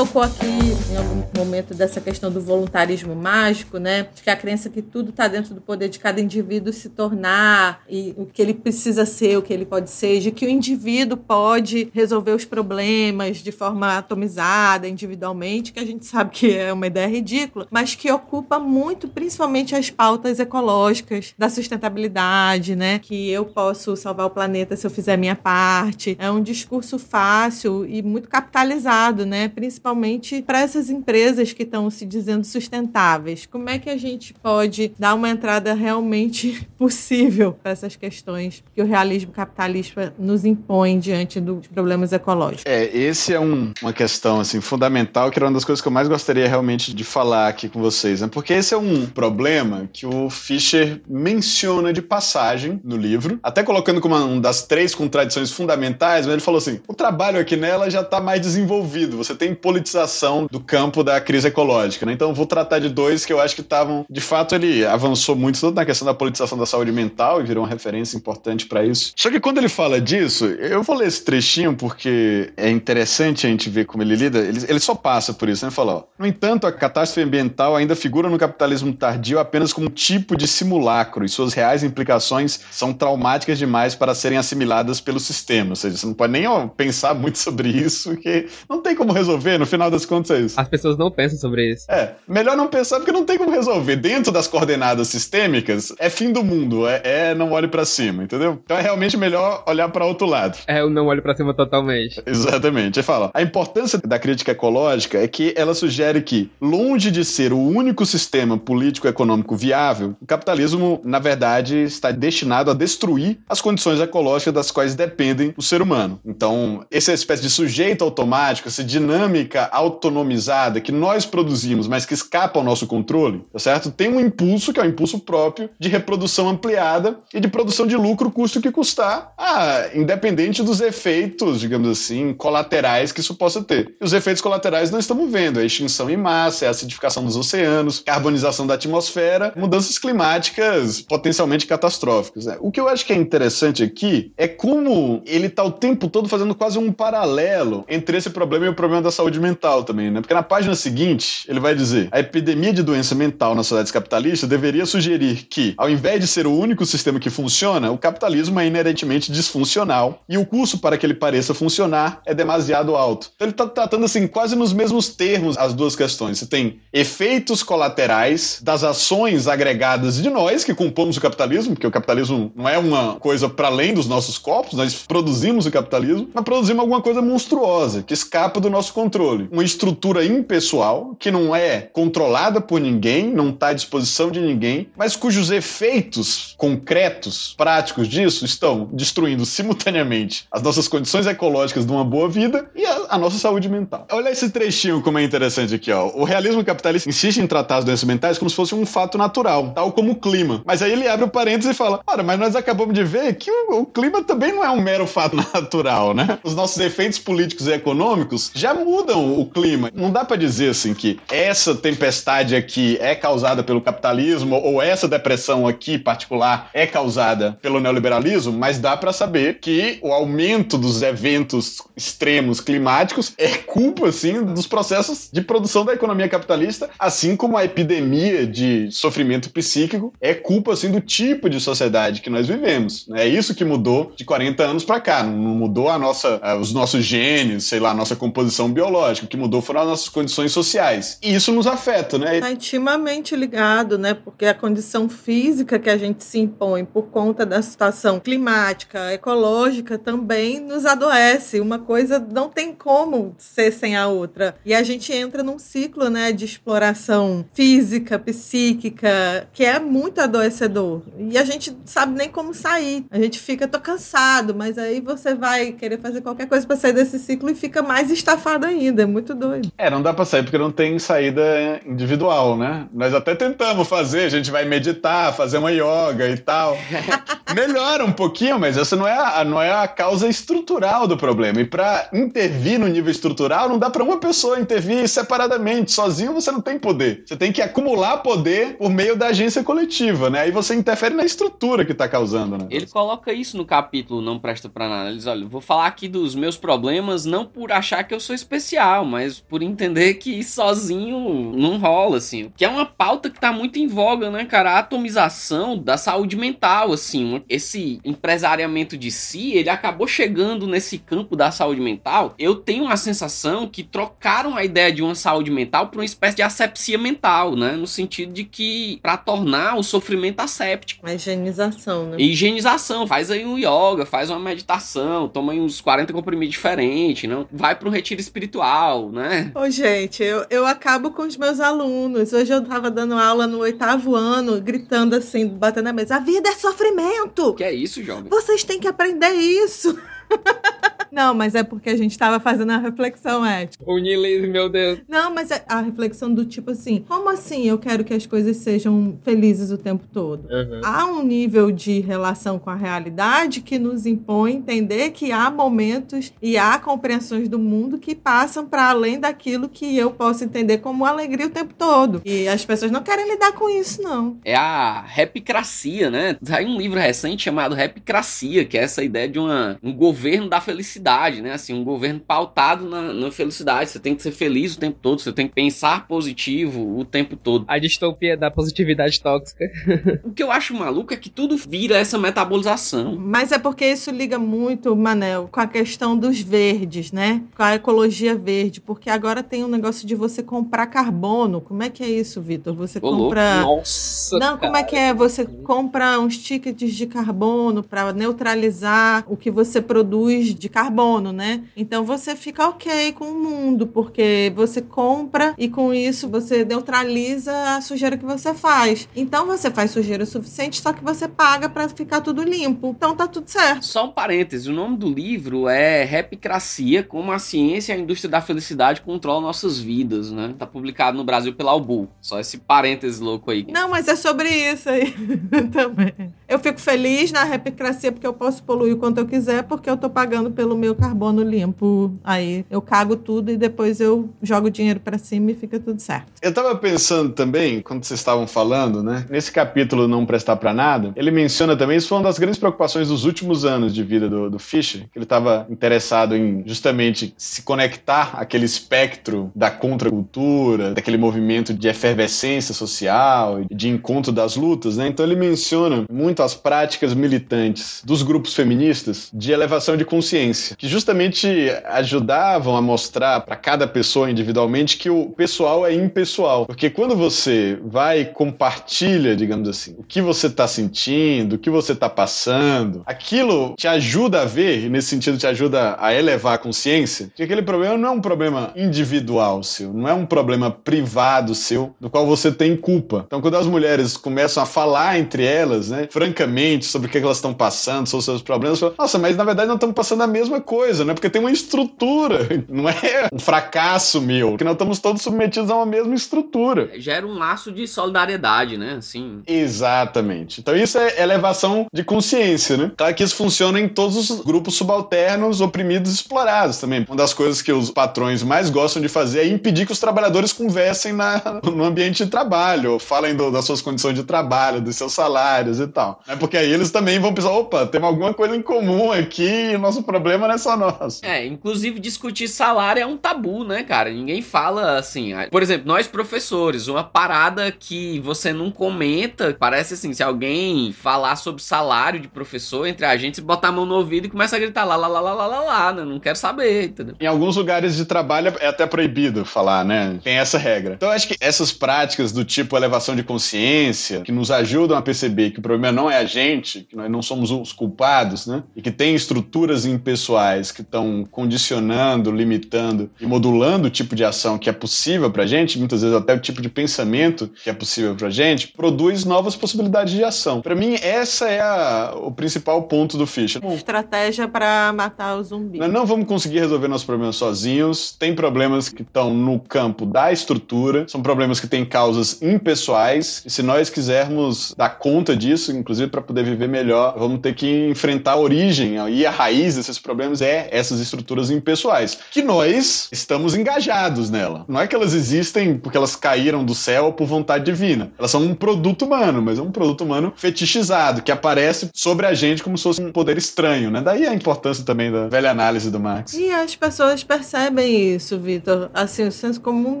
Tocou aqui em algum momento dessa questão do voluntarismo mágico, né? Que a crença que tudo está dentro do poder de cada indivíduo se tornar e o que ele precisa ser, o que ele pode ser, de que o indivíduo pode resolver os problemas de forma atomizada, individualmente, que a gente sabe que é uma ideia ridícula, mas que ocupa muito, principalmente as pautas ecológicas da sustentabilidade, né? Que eu posso salvar o planeta se eu fizer a minha parte. É um discurso fácil e muito capitalizado, né? Principalmente principalmente para essas empresas que estão se dizendo sustentáveis. Como é que a gente pode dar uma entrada realmente possível para essas questões que o realismo capitalista nos impõe diante dos problemas ecológicos? É, esse é um, uma questão assim fundamental que era uma das coisas que eu mais gostaria realmente de falar aqui com vocês, né? Porque esse é um problema que o Fischer menciona de passagem no livro, até colocando como uma das três contradições fundamentais, mas ele falou assim: o trabalho aqui nela já está mais desenvolvido, você tem política politização do campo da crise ecológica. Né? Então, vou tratar de dois que eu acho que estavam. De fato, ele avançou muito tanto na questão da politização da saúde mental e virou uma referência importante para isso. Só que quando ele fala disso, eu vou ler esse trechinho porque é interessante a gente ver como ele lida. Ele, ele só passa por isso, né? Fala, ó. No entanto, a catástrofe ambiental ainda figura no capitalismo tardio apenas como um tipo de simulacro e suas reais implicações são traumáticas demais para serem assimiladas pelo sistema. Ou seja, você não pode nem ó, pensar muito sobre isso, porque não tem como resolver. No final das contas é isso. As pessoas não pensam sobre isso. É, melhor não pensar porque não tem como resolver. Dentro das coordenadas sistêmicas, é fim do mundo, é, é não olhe para cima, entendeu? Então é realmente melhor olhar para outro lado. É, eu não olho para cima totalmente. Exatamente. Ele fala, a importância da crítica ecológica é que ela sugere que, longe de ser o único sistema político-econômico viável, o capitalismo, na verdade, está destinado a destruir as condições ecológicas das quais dependem o ser humano. Então, essa espécie de sujeito automático, essa dinâmica autonomizada que nós produzimos, mas que escapa ao nosso controle, tá certo? Tem um impulso, que é o um impulso próprio de reprodução ampliada e de produção de lucro, custo que custar, ah, independente dos efeitos, digamos assim, colaterais que isso possa ter. E os efeitos colaterais nós estamos vendo: é a extinção em massa, é a acidificação dos oceanos, carbonização da atmosfera, mudanças climáticas potencialmente catastróficas. Né? O que eu acho que é interessante aqui é como ele está o tempo todo fazendo quase um paralelo entre esse problema e o problema da saúde mental também, né? Porque na página seguinte, ele vai dizer: a epidemia de doença mental nas sociedades capitalistas deveria sugerir que, ao invés de ser o único sistema que funciona, o capitalismo é inerentemente disfuncional e o custo para que ele pareça funcionar é demasiado alto. Então ele está tratando assim, quase nos mesmos termos as duas questões. Você tem efeitos colaterais das ações agregadas de nós que compomos o capitalismo, porque o capitalismo não é uma coisa para além dos nossos corpos, nós produzimos o capitalismo, mas produzimos alguma coisa monstruosa que escapa do nosso controle controle. Uma estrutura impessoal que não é controlada por ninguém, não está à disposição de ninguém, mas cujos efeitos concretos, práticos disso estão destruindo simultaneamente as nossas condições ecológicas de uma boa vida e a, a nossa saúde mental. Olha esse trechinho como é interessante aqui, ó. O realismo capitalista insiste em tratar as doenças mentais como se fosse um fato natural, tal como o clima. Mas aí ele abre o parênteses e fala: Ora, mas nós acabamos de ver que o, o clima também não é um mero fato natural, né? Os nossos efeitos políticos e econômicos já mudam o clima. Não dá para dizer assim que essa tempestade aqui é causada pelo capitalismo ou essa depressão aqui particular é causada pelo neoliberalismo, mas dá para saber que o aumento dos eventos extremos climáticos é culpa assim dos processos de produção da economia capitalista, assim como a epidemia de sofrimento psíquico é culpa assim do tipo de sociedade que nós vivemos. É isso que mudou de 40 anos para cá. Não mudou a nossa, os nossos genes, sei lá, a nossa composição biológica. O que mudou foram as nossas condições sociais. E isso nos afeta, né? Está intimamente ligado, né? Porque a condição física que a gente se impõe por conta da situação climática, ecológica, também nos adoece. Uma coisa não tem como ser sem a outra. E a gente entra num ciclo, né, de exploração física, psíquica, que é muito adoecedor. E a gente sabe nem como sair. A gente fica, tô cansado, mas aí você vai querer fazer qualquer coisa para sair desse ciclo e fica mais estafado ainda. É muito doido. É, não dá pra sair porque não tem saída individual, né? Nós até tentamos fazer, a gente vai meditar, fazer uma yoga e tal. Melhora um pouquinho, mas essa não é a, não é a causa estrutural do problema. E para intervir no nível estrutural, não dá para uma pessoa intervir separadamente. Sozinho você não tem poder. Você tem que acumular poder por meio da agência coletiva, né? Aí você interfere na estrutura que tá causando, né? Ele coloca isso no capítulo Não Presta Pra Nada. Ele diz, olha, vou falar aqui dos meus problemas não por achar que eu sou especial, mas por entender que sozinho não rola, assim. Que é uma pauta que tá muito em voga, né, cara? A atomização da saúde mental, assim. Esse empresariamento de si, ele acabou chegando nesse campo da saúde mental. Eu tenho a sensação que trocaram a ideia de uma saúde mental por uma espécie de asepsia mental, né? No sentido de que para tornar o sofrimento asséptico. A higienização, né? Higienização. Faz aí um yoga, faz uma meditação, toma aí uns 40 comprimidos diferentes, não? Vai para um retiro espiritual, né? Ô, gente, eu, eu acabo com os meus alunos. Hoje eu tava dando aula no oitavo ano, gritando assim, batendo na mesa: a vida é sofrimento! Que é isso, jovem? Vocês têm que aprender isso! Não, mas é porque a gente estava fazendo a reflexão ética. O niilismo, meu Deus. Não, mas é a reflexão do tipo assim, como assim eu quero que as coisas sejam felizes o tempo todo? Uhum. Há um nível de relação com a realidade que nos impõe entender que há momentos e há compreensões do mundo que passam para além daquilo que eu posso entender como alegria o tempo todo. E as pessoas não querem lidar com isso, não. É a repicracia, né? Tem um livro recente chamado Repicracia, que é essa ideia de uma, um governo da felicidade, né? Assim, um governo pautado na, na felicidade. Você tem que ser feliz o tempo todo, você tem que pensar positivo o tempo todo. A distopia da positividade tóxica. O que eu acho maluco é que tudo vira essa metabolização. Mas é porque isso liga muito, Manel, com a questão dos verdes, né? Com a ecologia verde. Porque agora tem um negócio de você comprar carbono. Como é que é isso, Vitor? Você Ô, louco. compra. Nossa. Não, como é que é? Você compra uns tickets de carbono para neutralizar o que você produz de carbono, né? Então você fica ok com o mundo, porque você compra e com isso você neutraliza a sujeira que você faz. Então você faz sujeira o suficiente, só que você paga para ficar tudo limpo. Então tá tudo certo. Só um parêntese, o nome do livro é Repicracia, como a ciência e a indústria da felicidade controlam nossas vidas, né? Tá publicado no Brasil pela Albu. Só esse parêntese louco aí. Não, mas é sobre isso aí também. Eu fico feliz na repicracia porque eu posso poluir o quanto eu quiser, porque eu tô pagando pelo meu carbono limpo. Aí eu cago tudo e depois eu jogo o dinheiro para cima e fica tudo certo. Eu tava pensando também, quando vocês estavam falando, né? Nesse capítulo Não Prestar Pra Nada, ele menciona também, isso foi uma das grandes preocupações dos últimos anos de vida do, do Fischer, que ele estava interessado em justamente se conectar àquele espectro da contracultura, daquele movimento de efervescência social, de encontro das lutas, né? Então ele menciona muito as práticas militantes dos grupos feministas de elevação de consciência, que justamente ajudavam a mostrar para cada pessoa individualmente que o pessoal é impessoal. Porque quando você vai compartilha, digamos assim, o que você está sentindo, o que você está passando, aquilo te ajuda a ver, e nesse sentido te ajuda a elevar a consciência, que aquele problema não é um problema individual seu, não é um problema privado seu, do qual você tem culpa. Então, quando as mulheres começam a falar entre elas, né, francamente, sobre o que elas estão passando, sobre os seus problemas, falam, nossa, mas na verdade não estamos passando a mesma coisa, né? Porque tem uma estrutura, não é um fracasso meu, que nós estamos todos submetidos a uma mesma estrutura. Gera um laço de solidariedade, né? Assim. Exatamente. Então isso é elevação de consciência, né? Claro que isso funciona em todos os grupos subalternos, oprimidos e explorados também. Uma das coisas que os patrões mais gostam de fazer é impedir que os trabalhadores conversem na, no ambiente de trabalho, falem do, das suas condições de trabalho, dos seus salários e tal. É porque aí eles também vão pensar, opa, tem alguma coisa em comum aqui, e o nosso problema não é só nosso. É, inclusive discutir salário é um tabu, né, cara? Ninguém fala assim. Por exemplo, nós professores, uma parada que você não comenta, parece assim, se alguém falar sobre salário de professor entre a gente, botar a mão no ouvido e começa a gritar lá, lá, lá, lá, lá, lá, lá, né? Não quero saber, entendeu? Em alguns lugares de trabalho é até proibido falar, né? Tem essa regra. Então, acho que essas práticas do tipo elevação de consciência, que nos ajudam a perceber que o problema não é a gente, que nós não somos os culpados, né? E que tem estruturas impessoais que estão condicionando, limitando e modulando o tipo de ação que é possível pra gente, muitas vezes até o tipo de pensamento que é possível pra gente, produz novas possibilidades de ação. Para mim, essa é a, o principal ponto do Fischer. Estratégia para matar o zumbi. Nós não vamos conseguir resolver nossos problemas sozinhos. Tem problemas que estão no campo da estrutura, são problemas que têm causas impessoais. E se nós quisermos dar conta disso, inclusive para poder viver melhor, vamos ter que enfrentar a origem e a raiz desses problemas é essas estruturas impessoais, que nós estamos engajados nela. Não é que elas existem porque elas caíram do céu por vontade divina. Elas são um produto humano, mas é um produto humano fetichizado, que aparece sobre a gente como se fosse um poder estranho, né? Daí a importância também da velha análise do Marx. E as pessoas percebem isso, Vitor. Assim, o senso comum,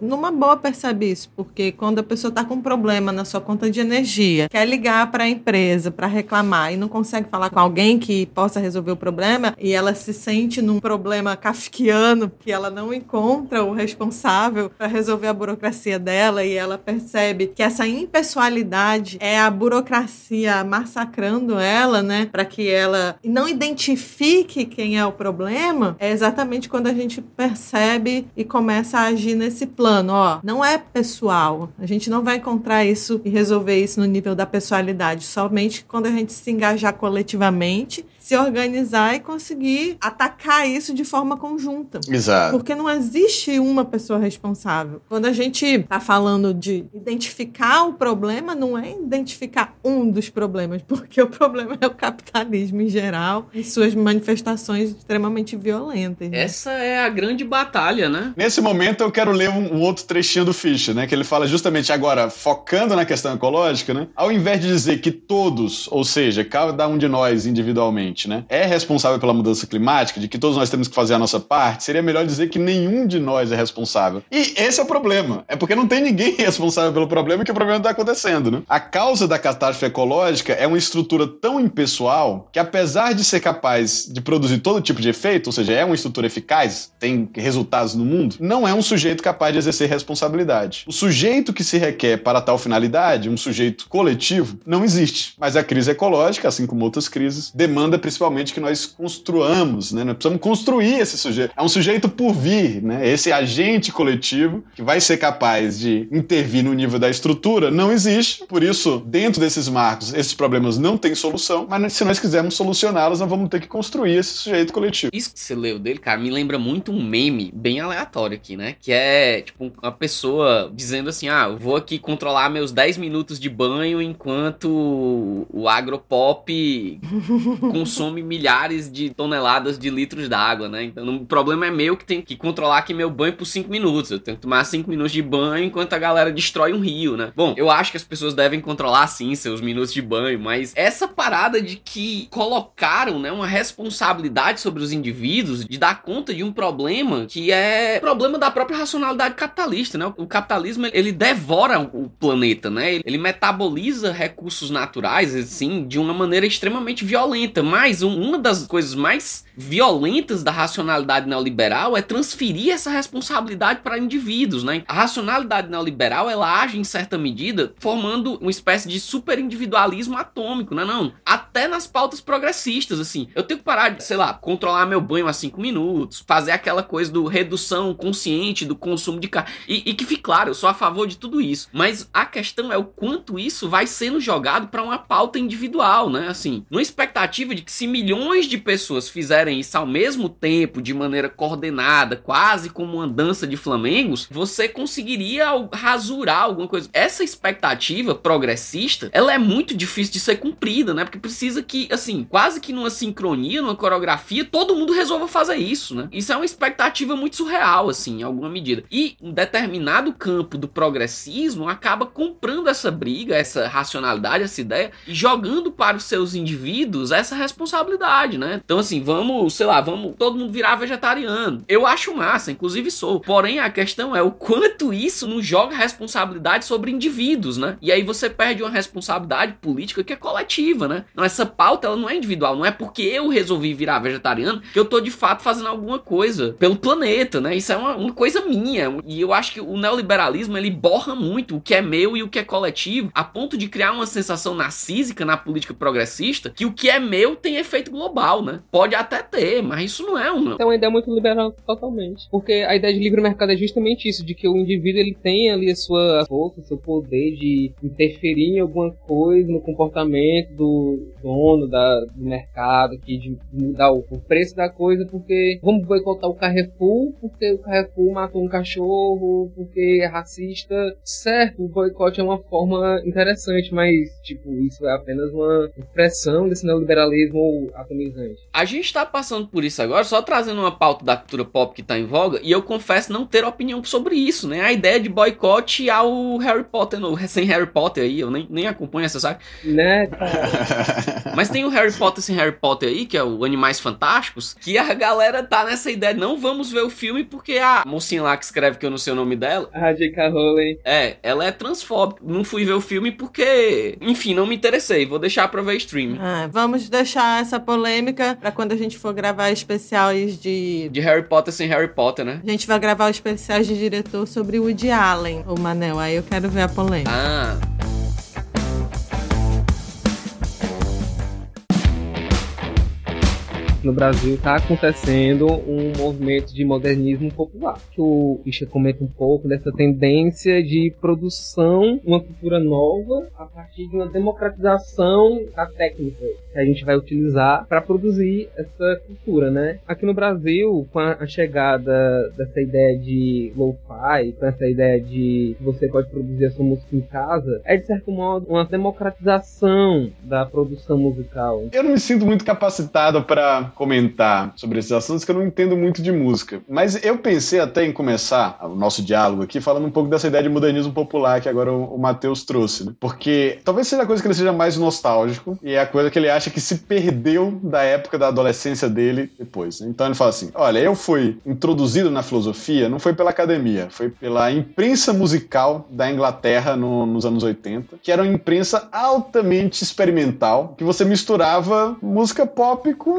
numa boa, percebe isso, porque quando a pessoa está com um problema na sua conta de energia, quer ligar para a empresa para reclamar e não consegue falar com alguém que possa resolver o problema, e ela se sente num problema kafkiano, que ela não encontra o responsável para resolver a burocracia dela, e ela percebe que essa impessoalidade é a burocracia massacrando ela, né, para que ela não identifique quem é o problema, é exatamente quando a gente percebe e começa a agir nesse plano, ó, não é pessoal. A gente não vai encontrar isso e resolver isso no nível da pessoalidade, somente quando a gente se engajar coletivamente se organizar e conseguir atacar isso de forma conjunta. Exato. Porque não existe uma pessoa responsável. Quando a gente está falando de identificar o problema, não é identificar um dos problemas, porque o problema é o capitalismo em geral e suas manifestações extremamente violentas. Né? Essa é a grande batalha, né? Nesse momento eu quero ler um, um outro trechinho do Fischer, né? Que ele fala justamente agora, focando na questão ecológica, né? Ao invés de dizer que todos, ou seja, cada um de nós individualmente, né, é responsável pela mudança climática, de que todos nós temos que fazer a nossa parte, seria melhor dizer que nenhum de nós é responsável. E esse é o problema. É porque não tem ninguém responsável pelo problema que o problema está acontecendo, né? A causa da catástrofe ecológica é uma estrutura tão impessoal que, apesar de ser capaz de produzir todo tipo de efeito, ou seja, é uma estrutura eficaz, tem resultados no mundo, não é um sujeito capaz de exercer responsabilidade. O sujeito que se requer para tal finalidade, um sujeito coletivo, não existe. Mas a crise ecológica, assim como outras crises, demanda principalmente que nós construamos, né? Nós precisamos construir esse sujeito. É um sujeito por vir, né? Esse agente coletivo que vai ser capaz de intervir no nível da estrutura não existe. Por isso, dentro desses marcos, esses problemas não têm solução, mas se nós quisermos solucioná-los, nós vamos ter que construir esse sujeito coletivo. Isso que você leu dele, cara, me lembra muito um meme bem aleatório aqui, né? Que é, tipo, uma pessoa dizendo assim: ah, eu vou aqui controlar meus 10 minutos de banho enquanto o agropop consome milhares de toneladas de litros d'água, né? Então o problema é meu que tem que controlar aqui meu banho por 5 minutos. Eu tenho que tomar 5 minutos de banho enquanto a galera destrói um rio, né? Bom, eu acho que as pessoas devem controlar sim seus minutos de banho, mas essa parada de que colocaram, né, uma responsabilidade sobre os indivíduos de dar conta de um problema que é problema da própria racionalidade capitalista, né? O capitalismo ele devora o planeta, né? Ele metaboliza recursos naturais assim de uma maneira extremamente violenta, mas uma das coisas mais violentas da racionalidade neoliberal é transferir essa responsabilidade para indivíduos, né? A racionalidade neoliberal, ela age em certa medida formando uma espécie de superindividualismo atômico, né? Não, até até nas pautas progressistas, assim. Eu tenho que parar de, sei lá, controlar meu banho a cinco minutos, fazer aquela coisa do redução consciente do consumo de carne. E, e que fique claro, eu sou a favor de tudo isso. Mas a questão é o quanto isso vai sendo jogado para uma pauta individual, né? Assim, numa expectativa de que se milhões de pessoas fizerem isso ao mesmo tempo, de maneira coordenada, quase como uma dança de flamengos, você conseguiria rasurar alguma coisa. Essa expectativa progressista, ela é muito difícil de ser cumprida, né? Porque precisa que, assim, quase que numa sincronia, numa coreografia, todo mundo resolva fazer isso, né? Isso é uma expectativa muito surreal, assim, em alguma medida. E um determinado campo do progressismo acaba comprando essa briga, essa racionalidade, essa ideia, e jogando para os seus indivíduos essa responsabilidade, né? Então, assim, vamos, sei lá, vamos todo mundo virar vegetariano. Eu acho massa, inclusive sou. Porém, a questão é o quanto isso não joga responsabilidade sobre indivíduos, né? E aí você perde uma responsabilidade política que é coletiva, né? Não, essa pauta ela não é individual, não é porque eu resolvi virar vegetariano que eu tô de fato fazendo alguma coisa pelo planeta, né? Isso é uma, uma coisa minha. E eu acho que o neoliberalismo ele borra muito o que é meu e o que é coletivo, a ponto de criar uma sensação narcísica na política progressista que o que é meu tem efeito global, né? Pode até ter, mas isso não é um. É uma ideia muito liberal totalmente. Porque a ideia de livre mercado é justamente isso, de que o indivíduo ele tem ali a sua força, seu poder de interferir em alguma coisa no comportamento do dono da, do mercado, aqui, de mudar o, o preço da coisa, porque vamos boicotar o Carrefour, porque o Carrefour matou um cachorro, porque é racista. Certo, o boicote é uma forma interessante, mas, tipo, isso é apenas uma expressão desse neoliberalismo atomizante. A gente tá passando por isso agora, só trazendo uma pauta da cultura pop que tá em voga, e eu confesso não ter opinião sobre isso, né? A ideia de boicote ao Harry Potter, no, sem Harry Potter aí, eu nem, nem acompanho essa saga. Né, Mas tem o Harry Potter sem Harry Potter aí, que é o Animais Fantásticos, que a galera tá nessa ideia, não vamos ver o filme porque a mocinha lá que escreve, que eu não sei o nome dela. A J.K. Rowling. É, ela é transfóbica. Não fui ver o filme porque, enfim, não me interessei. Vou deixar pra ver stream. Ah, vamos deixar essa polêmica pra quando a gente for gravar especiais de. De Harry Potter sem Harry Potter, né? A gente vai gravar especiais de diretor sobre Woody Allen, o Manel. Aí eu quero ver a polêmica. Ah. No Brasil está acontecendo um movimento de modernismo popular. O Fischer comenta um pouco dessa tendência de produção uma cultura nova a partir de uma democratização da técnica que a gente vai utilizar para produzir essa cultura, né? Aqui no Brasil, com a chegada dessa ideia de lo-fi, com essa ideia de que você pode produzir a sua música em casa, é de certo modo uma democratização da produção musical. Eu não me sinto muito capacitado para comentar sobre esses assuntos que eu não entendo muito de música. Mas eu pensei até em começar o nosso diálogo aqui falando um pouco dessa ideia de modernismo popular que agora o, o Matheus trouxe, né? Porque talvez seja a coisa que ele seja mais nostálgico e é a coisa que ele acha que se perdeu da época da adolescência dele depois. Né? Então ele fala assim: olha, eu fui introduzido na filosofia, não foi pela academia, foi pela imprensa musical da Inglaterra no, nos anos 80, que era uma imprensa altamente experimental, que você misturava música pop com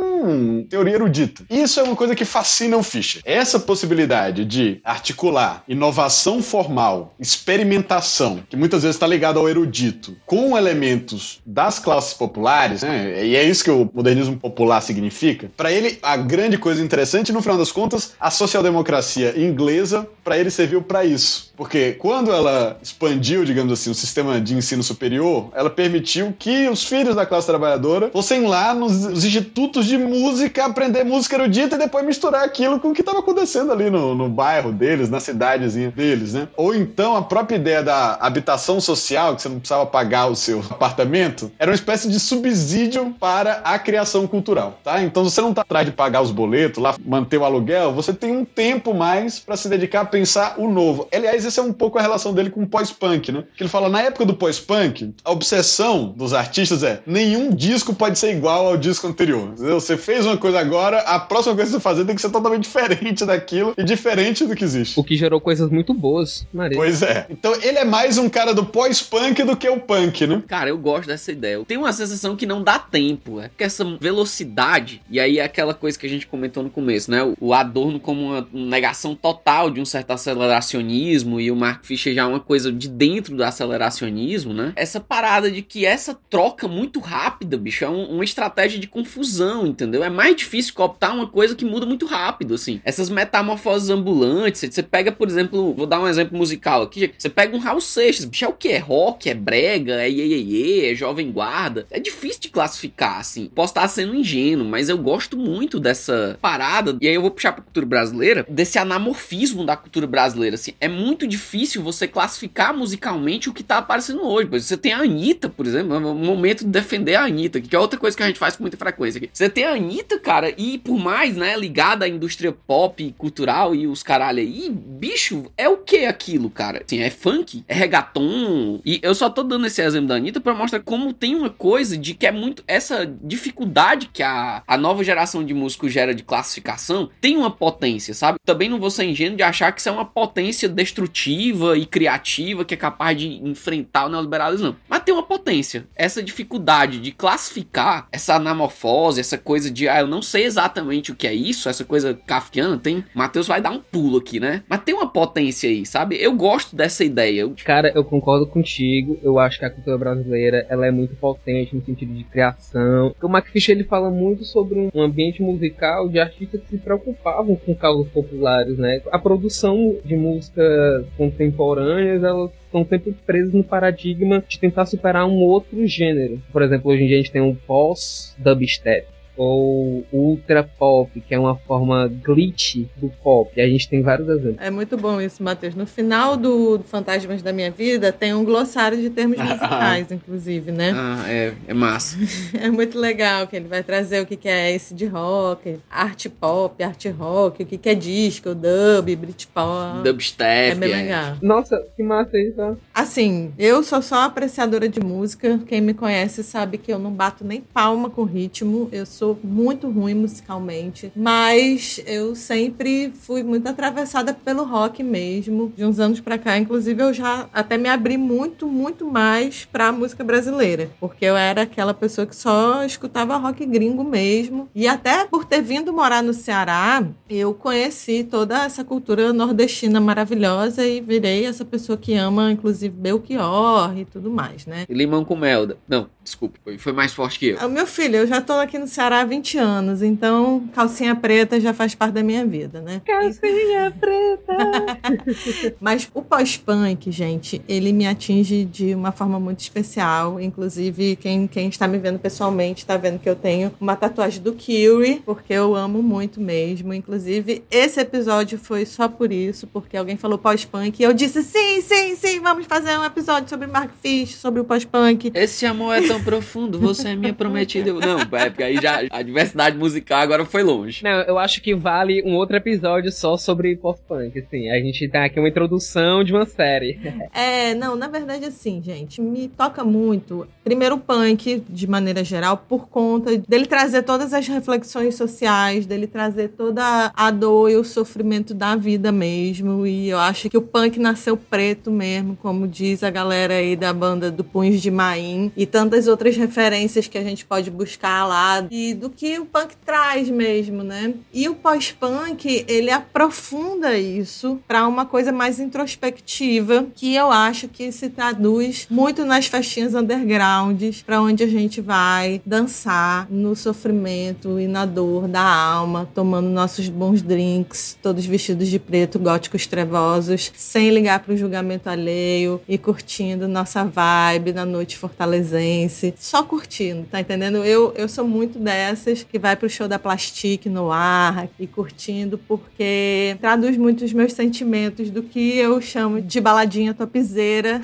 teoria erudita. Isso é uma coisa que fascina o Fischer. Essa possibilidade de articular inovação formal, experimentação, que muitas vezes está ligado ao erudito, com elementos das classes populares, né? e é isso que o modernismo popular significa, para ele, a grande coisa interessante, no final das contas, a social-democracia inglesa, para ele serviu para isso. Porque quando ela expandiu, digamos assim, o sistema de ensino superior, ela permitiu que os filhos da classe trabalhadora fossem lá nos institutos de música música, aprender música erudita e depois misturar aquilo com o que estava acontecendo ali no, no bairro deles, na cidadezinha deles, né? Ou então a própria ideia da habitação social, que você não precisava pagar o seu apartamento, era uma espécie de subsídio para a criação cultural, tá? Então você não está atrás de pagar os boletos, lá manter o aluguel, você tem um tempo mais para se dedicar a pensar o novo. Aliás, essa é um pouco a relação dele com o pós-punk, né? Que ele fala, na época do pós-punk, a obsessão dos artistas é nenhum disco pode ser igual ao disco anterior. Você fez fez uma coisa agora, a próxima coisa que você fazer tem que ser totalmente diferente daquilo e diferente do que existe. O que gerou coisas muito boas, Maria. Pois é. Então ele é mais um cara do pós-punk do que o punk, né? Cara, eu gosto dessa ideia. Eu tenho uma sensação que não dá tempo. É porque essa velocidade, e aí é aquela coisa que a gente comentou no começo, né? O Adorno como uma negação total de um certo aceleracionismo e o Mark Fisher já é uma coisa de dentro do aceleracionismo, né? Essa parada de que essa troca muito rápida, bicho, é um, uma estratégia de confusão, entendeu? É mais difícil cooptar uma coisa que muda muito rápido, assim. Essas metamorfoses ambulantes, você pega, por exemplo, vou dar um exemplo musical aqui, você pega um Raul Seixas, bicho, é o que? É rock, é brega, é iê, é jovem guarda. É difícil de classificar, assim. Posso estar sendo ingênuo, mas eu gosto muito dessa parada, e aí eu vou puxar pra cultura brasileira, desse anamorfismo da cultura brasileira, assim. É muito difícil você classificar musicalmente o que tá aparecendo hoje. Você tem a Anitta, por exemplo, é um momento de defender a Anitta, que é outra coisa que a gente faz com muita frequência aqui. Você tem a Anitta, cara, e por mais, né, ligada à indústria pop, cultural e os caralho aí, bicho, é o que aquilo, cara? Assim, é funk, é reggaeton, e eu só tô dando esse exemplo da Anitta pra mostrar como tem uma coisa de que é muito, essa dificuldade que a, a nova geração de músicos gera de classificação, tem uma potência, sabe? Também não vou ser ingênuo de achar que isso é uma potência destrutiva e criativa que é capaz de enfrentar o neoliberalismo, não. Mas tem uma potência. Essa dificuldade de classificar essa anamorfose, essa coisa de, ah, eu não sei exatamente o que é isso, essa coisa kafkiana, tem. Matheus vai dar um pulo aqui, né? Mas tem uma potência aí, sabe? Eu gosto dessa ideia. Cara, eu concordo contigo. Eu acho que a cultura brasileira ela é muito potente no sentido de criação. O McFish ele fala muito sobre um ambiente musical de artistas que se preocupavam com causas populares, né? A produção de músicas contemporâneas, elas estão sempre presos no paradigma de tentar superar um outro gênero. Por exemplo, hoje em dia a gente tem um pós-dubstep ou ultra pop, que é uma forma glitch do pop. A gente tem vários exemplos. É muito bom isso, Matheus. No final do Fantasmas da Minha Vida tem um glossário de termos musicais, inclusive, né? Ah, é, é massa. é muito legal que ele vai trazer o que é esse de rock, arte pop, arte rock, o que é disco, dub, britpop. Dubstep. É bem legal. Nossa, que massa isso. Assim, eu sou só apreciadora de música. Quem me conhece sabe que eu não bato nem palma com ritmo. Eu sou sou muito ruim musicalmente, mas eu sempre fui muito atravessada pelo rock mesmo. De uns anos para cá, inclusive, eu já até me abri muito, muito mais pra música brasileira, porque eu era aquela pessoa que só escutava rock gringo mesmo. E até por ter vindo morar no Ceará, eu conheci toda essa cultura nordestina maravilhosa e virei essa pessoa que ama, inclusive, Belchior e tudo mais, né? limão com melda. Não, desculpa, foi, mais forte que eu. O meu filho, eu já tô aqui no Ceará há 20 anos, então calcinha preta já faz parte da minha vida, né? Calcinha preta! Mas o pós-punk, gente, ele me atinge de uma forma muito especial. Inclusive, quem, quem está me vendo pessoalmente está vendo que eu tenho uma tatuagem do Curie, porque eu amo muito mesmo. Inclusive, esse episódio foi só por isso, porque alguém falou pós-punk e eu disse sim, sim, sim, vamos fazer um episódio sobre Mark Fish, sobre o pós-punk. Esse amor é tão profundo, você é minha prometida. Não, é porque aí já a diversidade musical agora foi longe. Não, eu acho que vale um outro episódio só sobre pop-punk, assim. A gente tem aqui uma introdução de uma série. é, não, na verdade, assim, gente, me toca muito. Primeiro, o punk, de maneira geral, por conta dele trazer todas as reflexões sociais, dele trazer toda a dor e o sofrimento da vida mesmo. E eu acho que o punk nasceu preto mesmo, como diz a galera aí da banda do Punhos de Maim, e tantas outras referências que a gente pode buscar lá. E do que o punk traz mesmo, né? E o pós-punk, ele aprofunda isso para uma coisa mais introspectiva, que eu acho que se traduz muito nas festinhas undergrounds, para onde a gente vai dançar no sofrimento e na dor da alma, tomando nossos bons drinks, todos vestidos de preto, góticos trevosos, sem ligar para o julgamento alheio e curtindo nossa vibe na noite fortalezense, só curtindo, tá entendendo? Eu, eu sou muito dessa dessas que vai pro show da Plastique no ar e curtindo, porque traduz muito os meus sentimentos do que eu chamo de baladinha topzeira.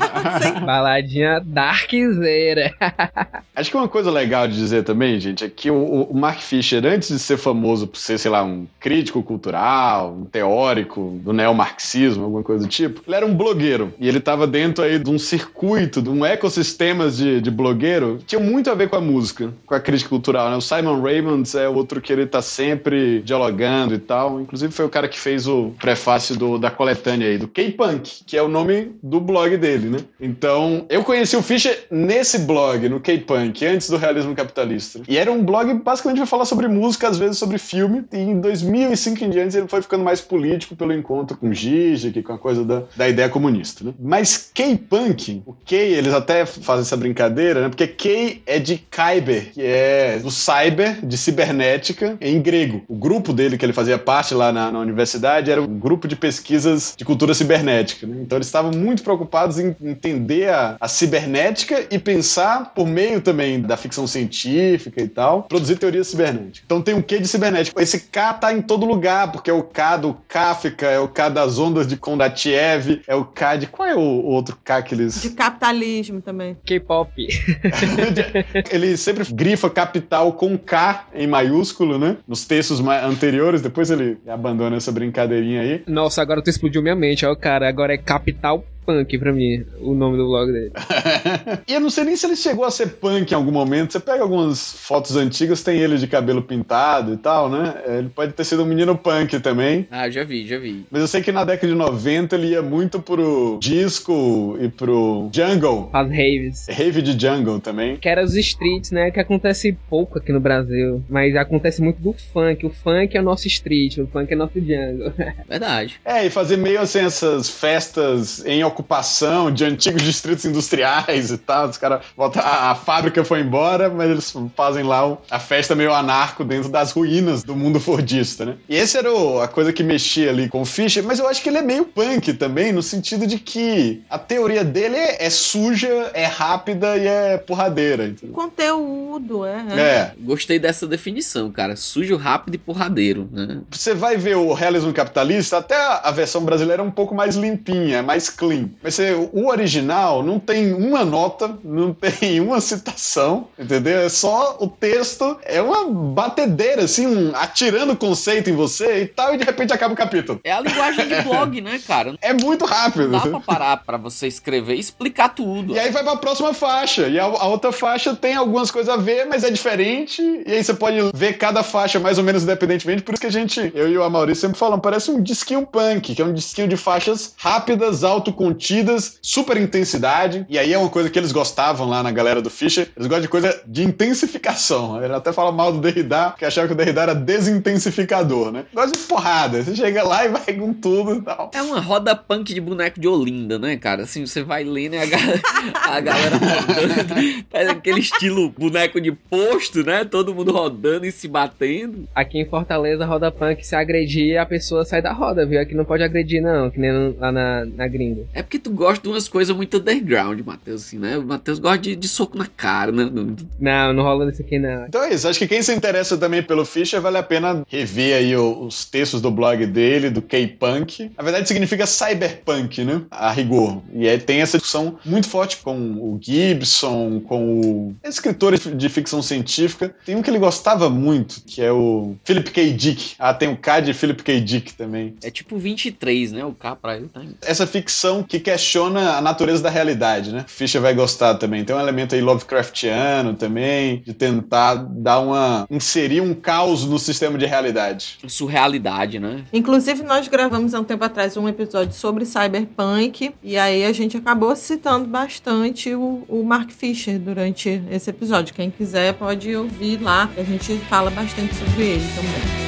baladinha darkzeira. Acho que uma coisa legal de dizer também, gente, é que o, o Mark Fisher, antes de ser famoso por ser, sei lá, um crítico cultural, um teórico do neomarxismo, alguma coisa do tipo, ele era um blogueiro. E ele estava dentro aí de um circuito, de um ecossistema de, de blogueiro, que tinha muito a ver com a música, com a crítica cultural cultural, né? O Simon Raymond é outro que ele tá sempre dialogando e tal. Inclusive foi o cara que fez o prefácio do, da coletânea aí, do K-Punk, que é o nome do blog dele, né? Então, eu conheci o Fischer nesse blog, no K-Punk, antes do realismo capitalista. E era um blog basicamente para falar sobre música, às vezes sobre filme, e em 2005 em diante ele foi ficando mais político pelo encontro com Zizek, com a coisa da, da ideia comunista, né? Mas K-Punk, o K, eles até fazem essa brincadeira, né? Porque K é de Kyber, que é o cyber, de cibernética, em grego. O grupo dele, que ele fazia parte lá na, na universidade, era um grupo de pesquisas de cultura cibernética. Né? Então eles estavam muito preocupados em entender a, a cibernética e pensar, por meio também da ficção científica e tal, produzir teorias cibernéticas. Então tem um Q de cibernética. Esse K tá em todo lugar, porque é o K do Kafka, é o K das ondas de Kondratiev, é o K de. Qual é o outro K que eles. De capitalismo também. K-pop. ele sempre grifa capital com K em maiúsculo, né? Nos textos anteriores, depois ele abandona essa brincadeirinha aí. Nossa, agora tu explodiu minha mente, ó, cara. Agora é capital punk pra mim, o nome do blog dele. e eu não sei nem se ele chegou a ser punk em algum momento. Você pega algumas fotos antigas, tem ele de cabelo pintado e tal, né? Ele pode ter sido um menino punk também. Ah, já vi, já vi. Mas eu sei que na década de 90 ele ia muito pro disco e pro jungle. As raves. Rave de jungle também. Que era os streets, né? Que acontece pouco aqui no Brasil. Mas acontece muito do funk. O funk é o nosso street, o funk é nosso jungle. Verdade. É, e fazer meio assim essas festas em ocupação de antigos distritos industriais e tal. Os caras voltam. A, a, fábrica foi embora, mas eles fazem lá a festa meio anarco dentro das ruínas do mundo fordista, né? E esse era o, a coisa que mexia ali com o Fischer, mas eu acho que ele é meio punk também, no sentido de que a teoria dele é, é suja, é rápida e é porradeira. Entendeu? Conteúdo, é, é. É. Gostei dessa definição, cara. Sujo, rápido e porradeiro, né? Você vai ver o realismo capitalista, até a versão brasileira é um pouco mais limpinha, é mais clean. Mas você, o original não tem uma nota, não tem uma citação, entendeu? É só o texto, é uma batedeira, assim, um, atirando conceito em você e tal, e de repente acaba o capítulo. É a linguagem de blog, né, cara? É muito rápido. Não dá pra parar pra você escrever e explicar tudo. E aí vai pra próxima faixa, e a, a outra faixa tem algumas coisas a ver, mas é diferente, e aí você pode ver cada faixa mais ou menos independentemente, por isso que a gente, eu e o Maurício sempre falam, parece um disquinho punk, que é um disquinho de faixas rápidas, autocontidas, contidas, super intensidade. E aí é uma coisa que eles gostavam lá na galera do Fischer. Eles gostam de coisa de intensificação. Ele até fala mal do Derrida, que achava que o Derrida era desintensificador, né? Gosta de porrada. Você chega lá e vai com tudo e tal. É uma roda punk de boneco de Olinda, né, cara? Assim, você vai lendo e a galera, a galera rodando. Faz aquele estilo boneco de posto, né? Todo mundo rodando e se batendo. Aqui em Fortaleza, roda punk, se agredir, a pessoa sai da roda, viu? Aqui não pode agredir, não, que nem lá na, na gringa. É porque tu gosta de umas coisas muito underground, Matheus, assim, né? O Matheus gosta de, de, soco na cara, né? Não, não rola isso aqui, não. Então é isso. Acho que quem se interessa também pelo Fischer vale a pena rever aí os textos do blog dele, do K-Punk. Na verdade, significa cyberpunk, né? A rigor. E aí tem essa discussão muito forte com o Gibson, com o escritores de ficção científica. Tem um que ele gostava muito, que é o Philip K. Dick. Ah, tem o K de Philip K. Dick também. É tipo 23, né? O K pra ele tá. Essa ficção que questiona a natureza da realidade, né? Fischer vai gostar também. Tem um elemento aí Lovecraftiano também, de tentar dar uma. inserir um caos no sistema de realidade. Surrealidade, né? Inclusive, nós gravamos há um tempo atrás um episódio sobre cyberpunk, e aí a gente acabou citando bastante o, o Mark Fisher durante esse episódio. Quem quiser pode ouvir lá, a gente fala bastante sobre ele também.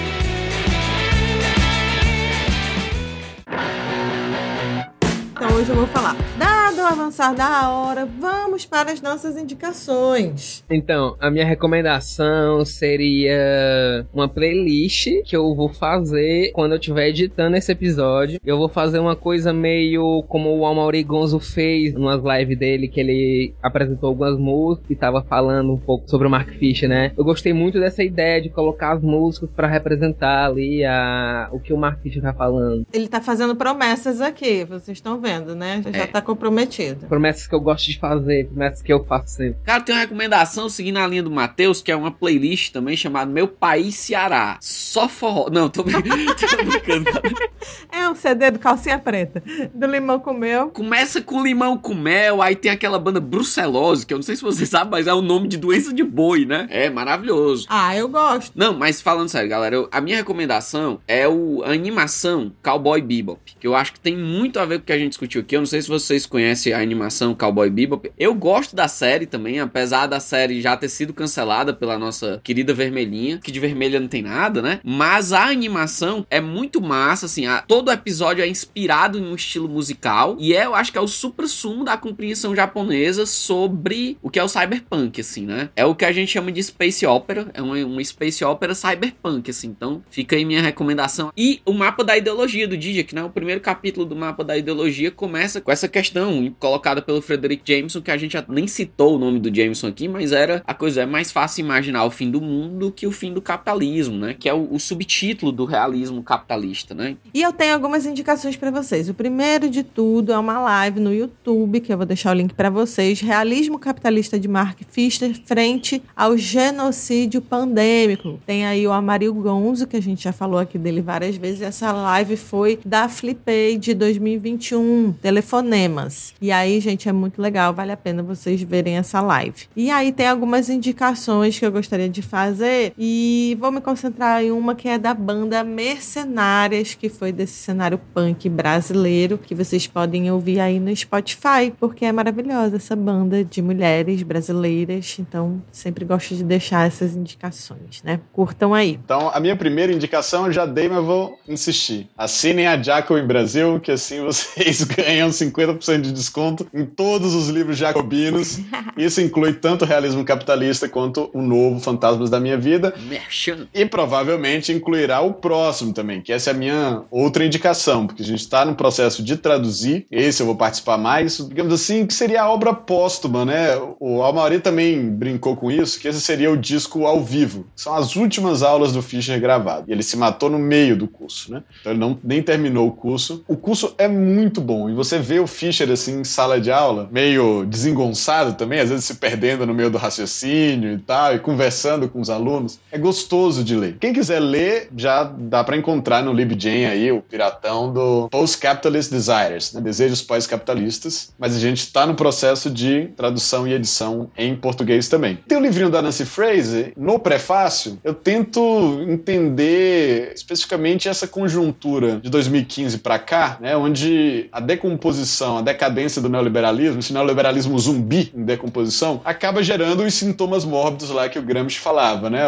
Hoje eu vou falar. O avançar da hora, vamos para as nossas indicações. Então, a minha recomendação seria uma playlist que eu vou fazer quando eu estiver editando esse episódio. Eu vou fazer uma coisa meio como o Amaury Gonzo fez nas lives dele, que ele apresentou algumas músicas e estava falando um pouco sobre o Mark Fisher, né? Eu gostei muito dessa ideia de colocar as músicas para representar ali a, o que o Mark Fisher tá falando. Ele tá fazendo promessas aqui, vocês estão vendo né? Já, é. tá comprometido. Promessas que eu gosto de fazer, promessas que eu faço sempre. Cara, tem uma recomendação seguindo a linha do Matheus, que é uma playlist também chamada Meu País Ceará. Só forró. Não, tô, tô brincando. É um CD do Calcinha Preta. Do Limão com Mel. Começa com limão com mel, aí tem aquela banda brucelose, que eu não sei se você sabe, mas é o nome de doença de boi, né? É maravilhoso. Ah, eu gosto. Não, mas falando sério, galera, eu- a minha recomendação é o, a animação Cowboy Bebop, que eu acho que tem muito a ver com o que a gente discutiu aqui. Eu não sei se vocês conhecem a animação Cowboy Bebop. Eu gosto da série também, apesar da série já ter sido cancelada pela nossa querida Vermelhinha, que de vermelha não tem nada, né? Mas a animação é muito massa, assim, a- todo episódio é inspirado em um estilo musical e é, eu acho que é o supra-sumo da compreensão japonesa sobre o que é o cyberpunk, assim, né? É o que a gente chama de space opera, é uma, uma space opera cyberpunk, assim. Então, fica aí minha recomendação. E o mapa da ideologia do Dijak, né? O primeiro capítulo do mapa da ideologia começa com essa questão colocada pelo Frederick Jameson, que a gente nem citou o nome do Jameson aqui, mas era a coisa é mais fácil imaginar o fim do mundo do que o fim do capitalismo, né? Que é o, o subtítulo do realismo capitalista, né? E eu tenho algumas indicações para vocês. O primeiro de tudo é uma live no YouTube, que eu vou deixar o link para vocês. Realismo capitalista de Mark Fisher frente ao genocídio pandêmico. Tem aí o Amaril Gonzo, que a gente já falou aqui dele várias vezes. Essa live foi da Flipei de 2021, Telefonemas. E aí, gente, é muito legal, vale a pena vocês verem essa live. E aí tem algumas indicações que eu gostaria de fazer e vou me concentrar em uma que é da banda Mercenárias, que foi desse cenário punk brasileiro, que vocês podem ouvir aí no Spotify, porque é maravilhosa essa banda de mulheres brasileiras. Então, sempre gosto de deixar essas indicações, né? Curtam aí. Então, a minha primeira indicação eu já dei, mas vou insistir. Assinem a Jacobin Brasil, que assim vocês ganham 50% de desconto em todos os livros jacobinos. Isso inclui tanto o realismo capitalista quanto o novo Fantasmas da Minha Vida. E provavelmente incluirá o próximo também, que essa é a minha outra indicação, porque a gente está no processo de traduzir. Esse eu vou participar mais, digamos assim, que seria a obra póstuma, né? O Almauri também brincou com isso, que esse seria o disco ao vivo. São as últimas aulas do Fischer gravado. E ele se matou no meio do curso, né? Então ele não, nem terminou o curso. O curso é muito bom. E você vê o Fischer assim em sala de aula, meio desengonçado também, às vezes se perdendo no meio do raciocínio e tal, e conversando com os alunos. É gostoso de ler. Quem quiser ler, já dá para encontrar no LibGen aí, o piratão do Post-Capitalist Desires, né? Desejos pós-capitalistas. Mas a gente está no processo de tradução e edição em português também. Tem o livrinho da Nancy Fraser, no prefácio, eu tento entender especificamente essa conjuntura de 2015 para cá, né, onde a decomposição, a decadência do neoliberalismo, esse neoliberalismo zumbi em decomposição, acaba gerando os sintomas mórbidos lá que o Gramsci falava, né,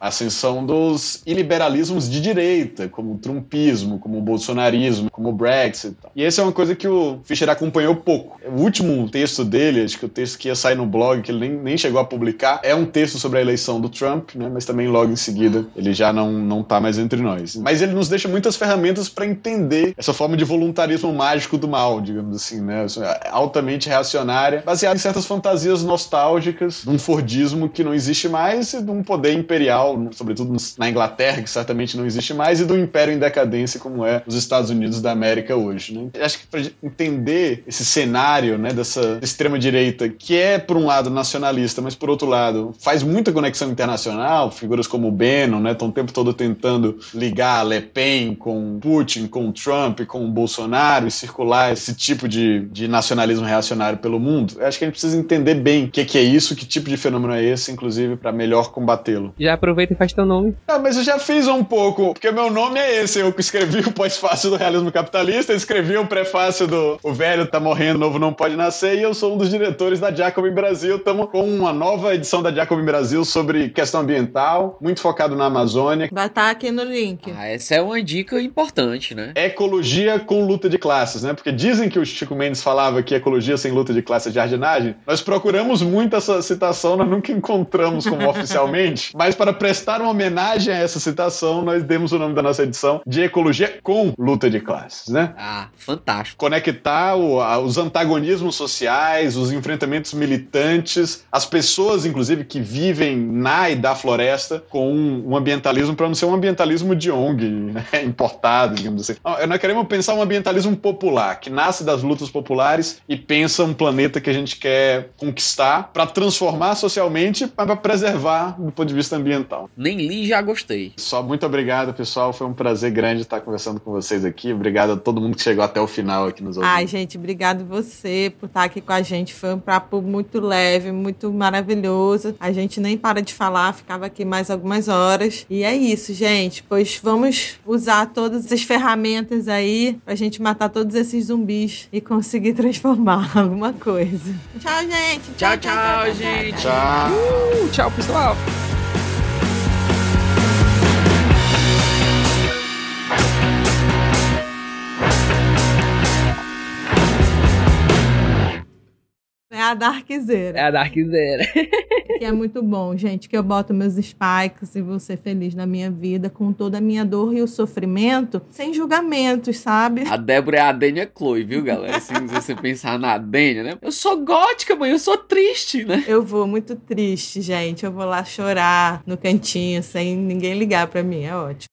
a ascensão dos iliberalismos de direita, como o trumpismo, como o bolsonarismo, como o Brexit. e. E essa é uma coisa que o Fischer acompanhou pouco. O último texto dele, acho que o texto que ia sair no blog, que ele nem, nem chegou a publicar, é um texto sobre a eleição do Trump, né? Mas também logo em seguida ele já não, não tá mais entre nós. Mas ele nos deixa muitas ferramentas para entender essa forma de voluntarismo mágico do mal, digamos assim, né? Altamente reacionária, baseada em certas fantasias nostálgicas, de um Fordismo que não existe mais e de um poder imperial, sobretudo na Inglaterra, que certamente não existe mais, e do império em decadência como é os Estados Unidos da América hoje, né? Acho que para entender esse cenário, né, dessa extrema direita que é por um lado nacionalista, mas por outro lado faz muita conexão internacional, figuras como o Bannon, né, estão o tempo todo tentando ligar Le Pen com Putin, com Trump, com Bolsonaro e circular esse tipo de, de nacionalismo reacionário pelo mundo. Eu acho que a gente precisa entender bem o que, que é isso, que tipo de fenômeno é esse, inclusive para melhor combatê-lo. Já aproveita e faz teu nome. Ah, mas eu já fiz um pouco, porque meu nome é esse. Eu escrevi o pós-fácil do realismo capitalista, escrevi o prefácio do O Velho Tá Morrendo, o Novo Não Pode Nascer, e eu sou um dos diretores da Jacobin Brasil. Estamos com uma nova edição da Jacobin Brasil sobre questão ambiental, muito focado na Amazônia. Vai estar aqui no link. Ah, essa é uma dica importante, né? Ecologia com luta de classes, né? Porque dizem que o Chico Mendes falava que ecologia sem luta de classes é jardinagem. Nós procuramos muito essa citação, nós nunca encontramos como oficialmente, mas para prestar uma homenagem a essa citação, nós demos o nome da nossa edição de Ecologia com luta de classes, né? Ah, fantástico. conectar o- a- os antagonismos sociais, os enfrentamentos militantes, as pessoas, inclusive, que vivem na e da floresta com um, um ambientalismo para não ser um ambientalismo de ONG, né, importado, digamos assim. Nós queremos pensar um ambientalismo popular, que nasce das lutas populares e pensa um planeta que a gente quer conquistar para transformar socialmente, para preservar do ponto de vista ambiental. Nem li já gostei. Só muito obrigado, pessoal. Foi um prazer grande estar conversando conversando com vocês aqui. Obrigado a todo mundo que chegou até o final aqui nos ouvindo. Ai, gente, obrigado você por estar aqui com a gente. Foi um papo muito leve, muito maravilhoso. A gente nem para de falar, ficava aqui mais algumas horas. E é isso, gente. Pois vamos usar todas as ferramentas aí pra gente matar todos esses zumbis e conseguir transformar alguma coisa. Tchau, gente. Tchau, tchau, gente. Tchau. Uh, tchau, pessoal. É a Darkzeira. É a Dark Zero. Que é muito bom, gente. Que eu boto meus spikes e vou ser feliz na minha vida com toda a minha dor e o sofrimento, sem julgamentos, sabe? A Débora é a Dênia Chloe, viu, galera? Se você pensar na Dênia, né? Eu sou gótica, mãe, eu sou triste, né? Eu vou muito triste, gente. Eu vou lá chorar no cantinho sem ninguém ligar pra mim. É ótimo.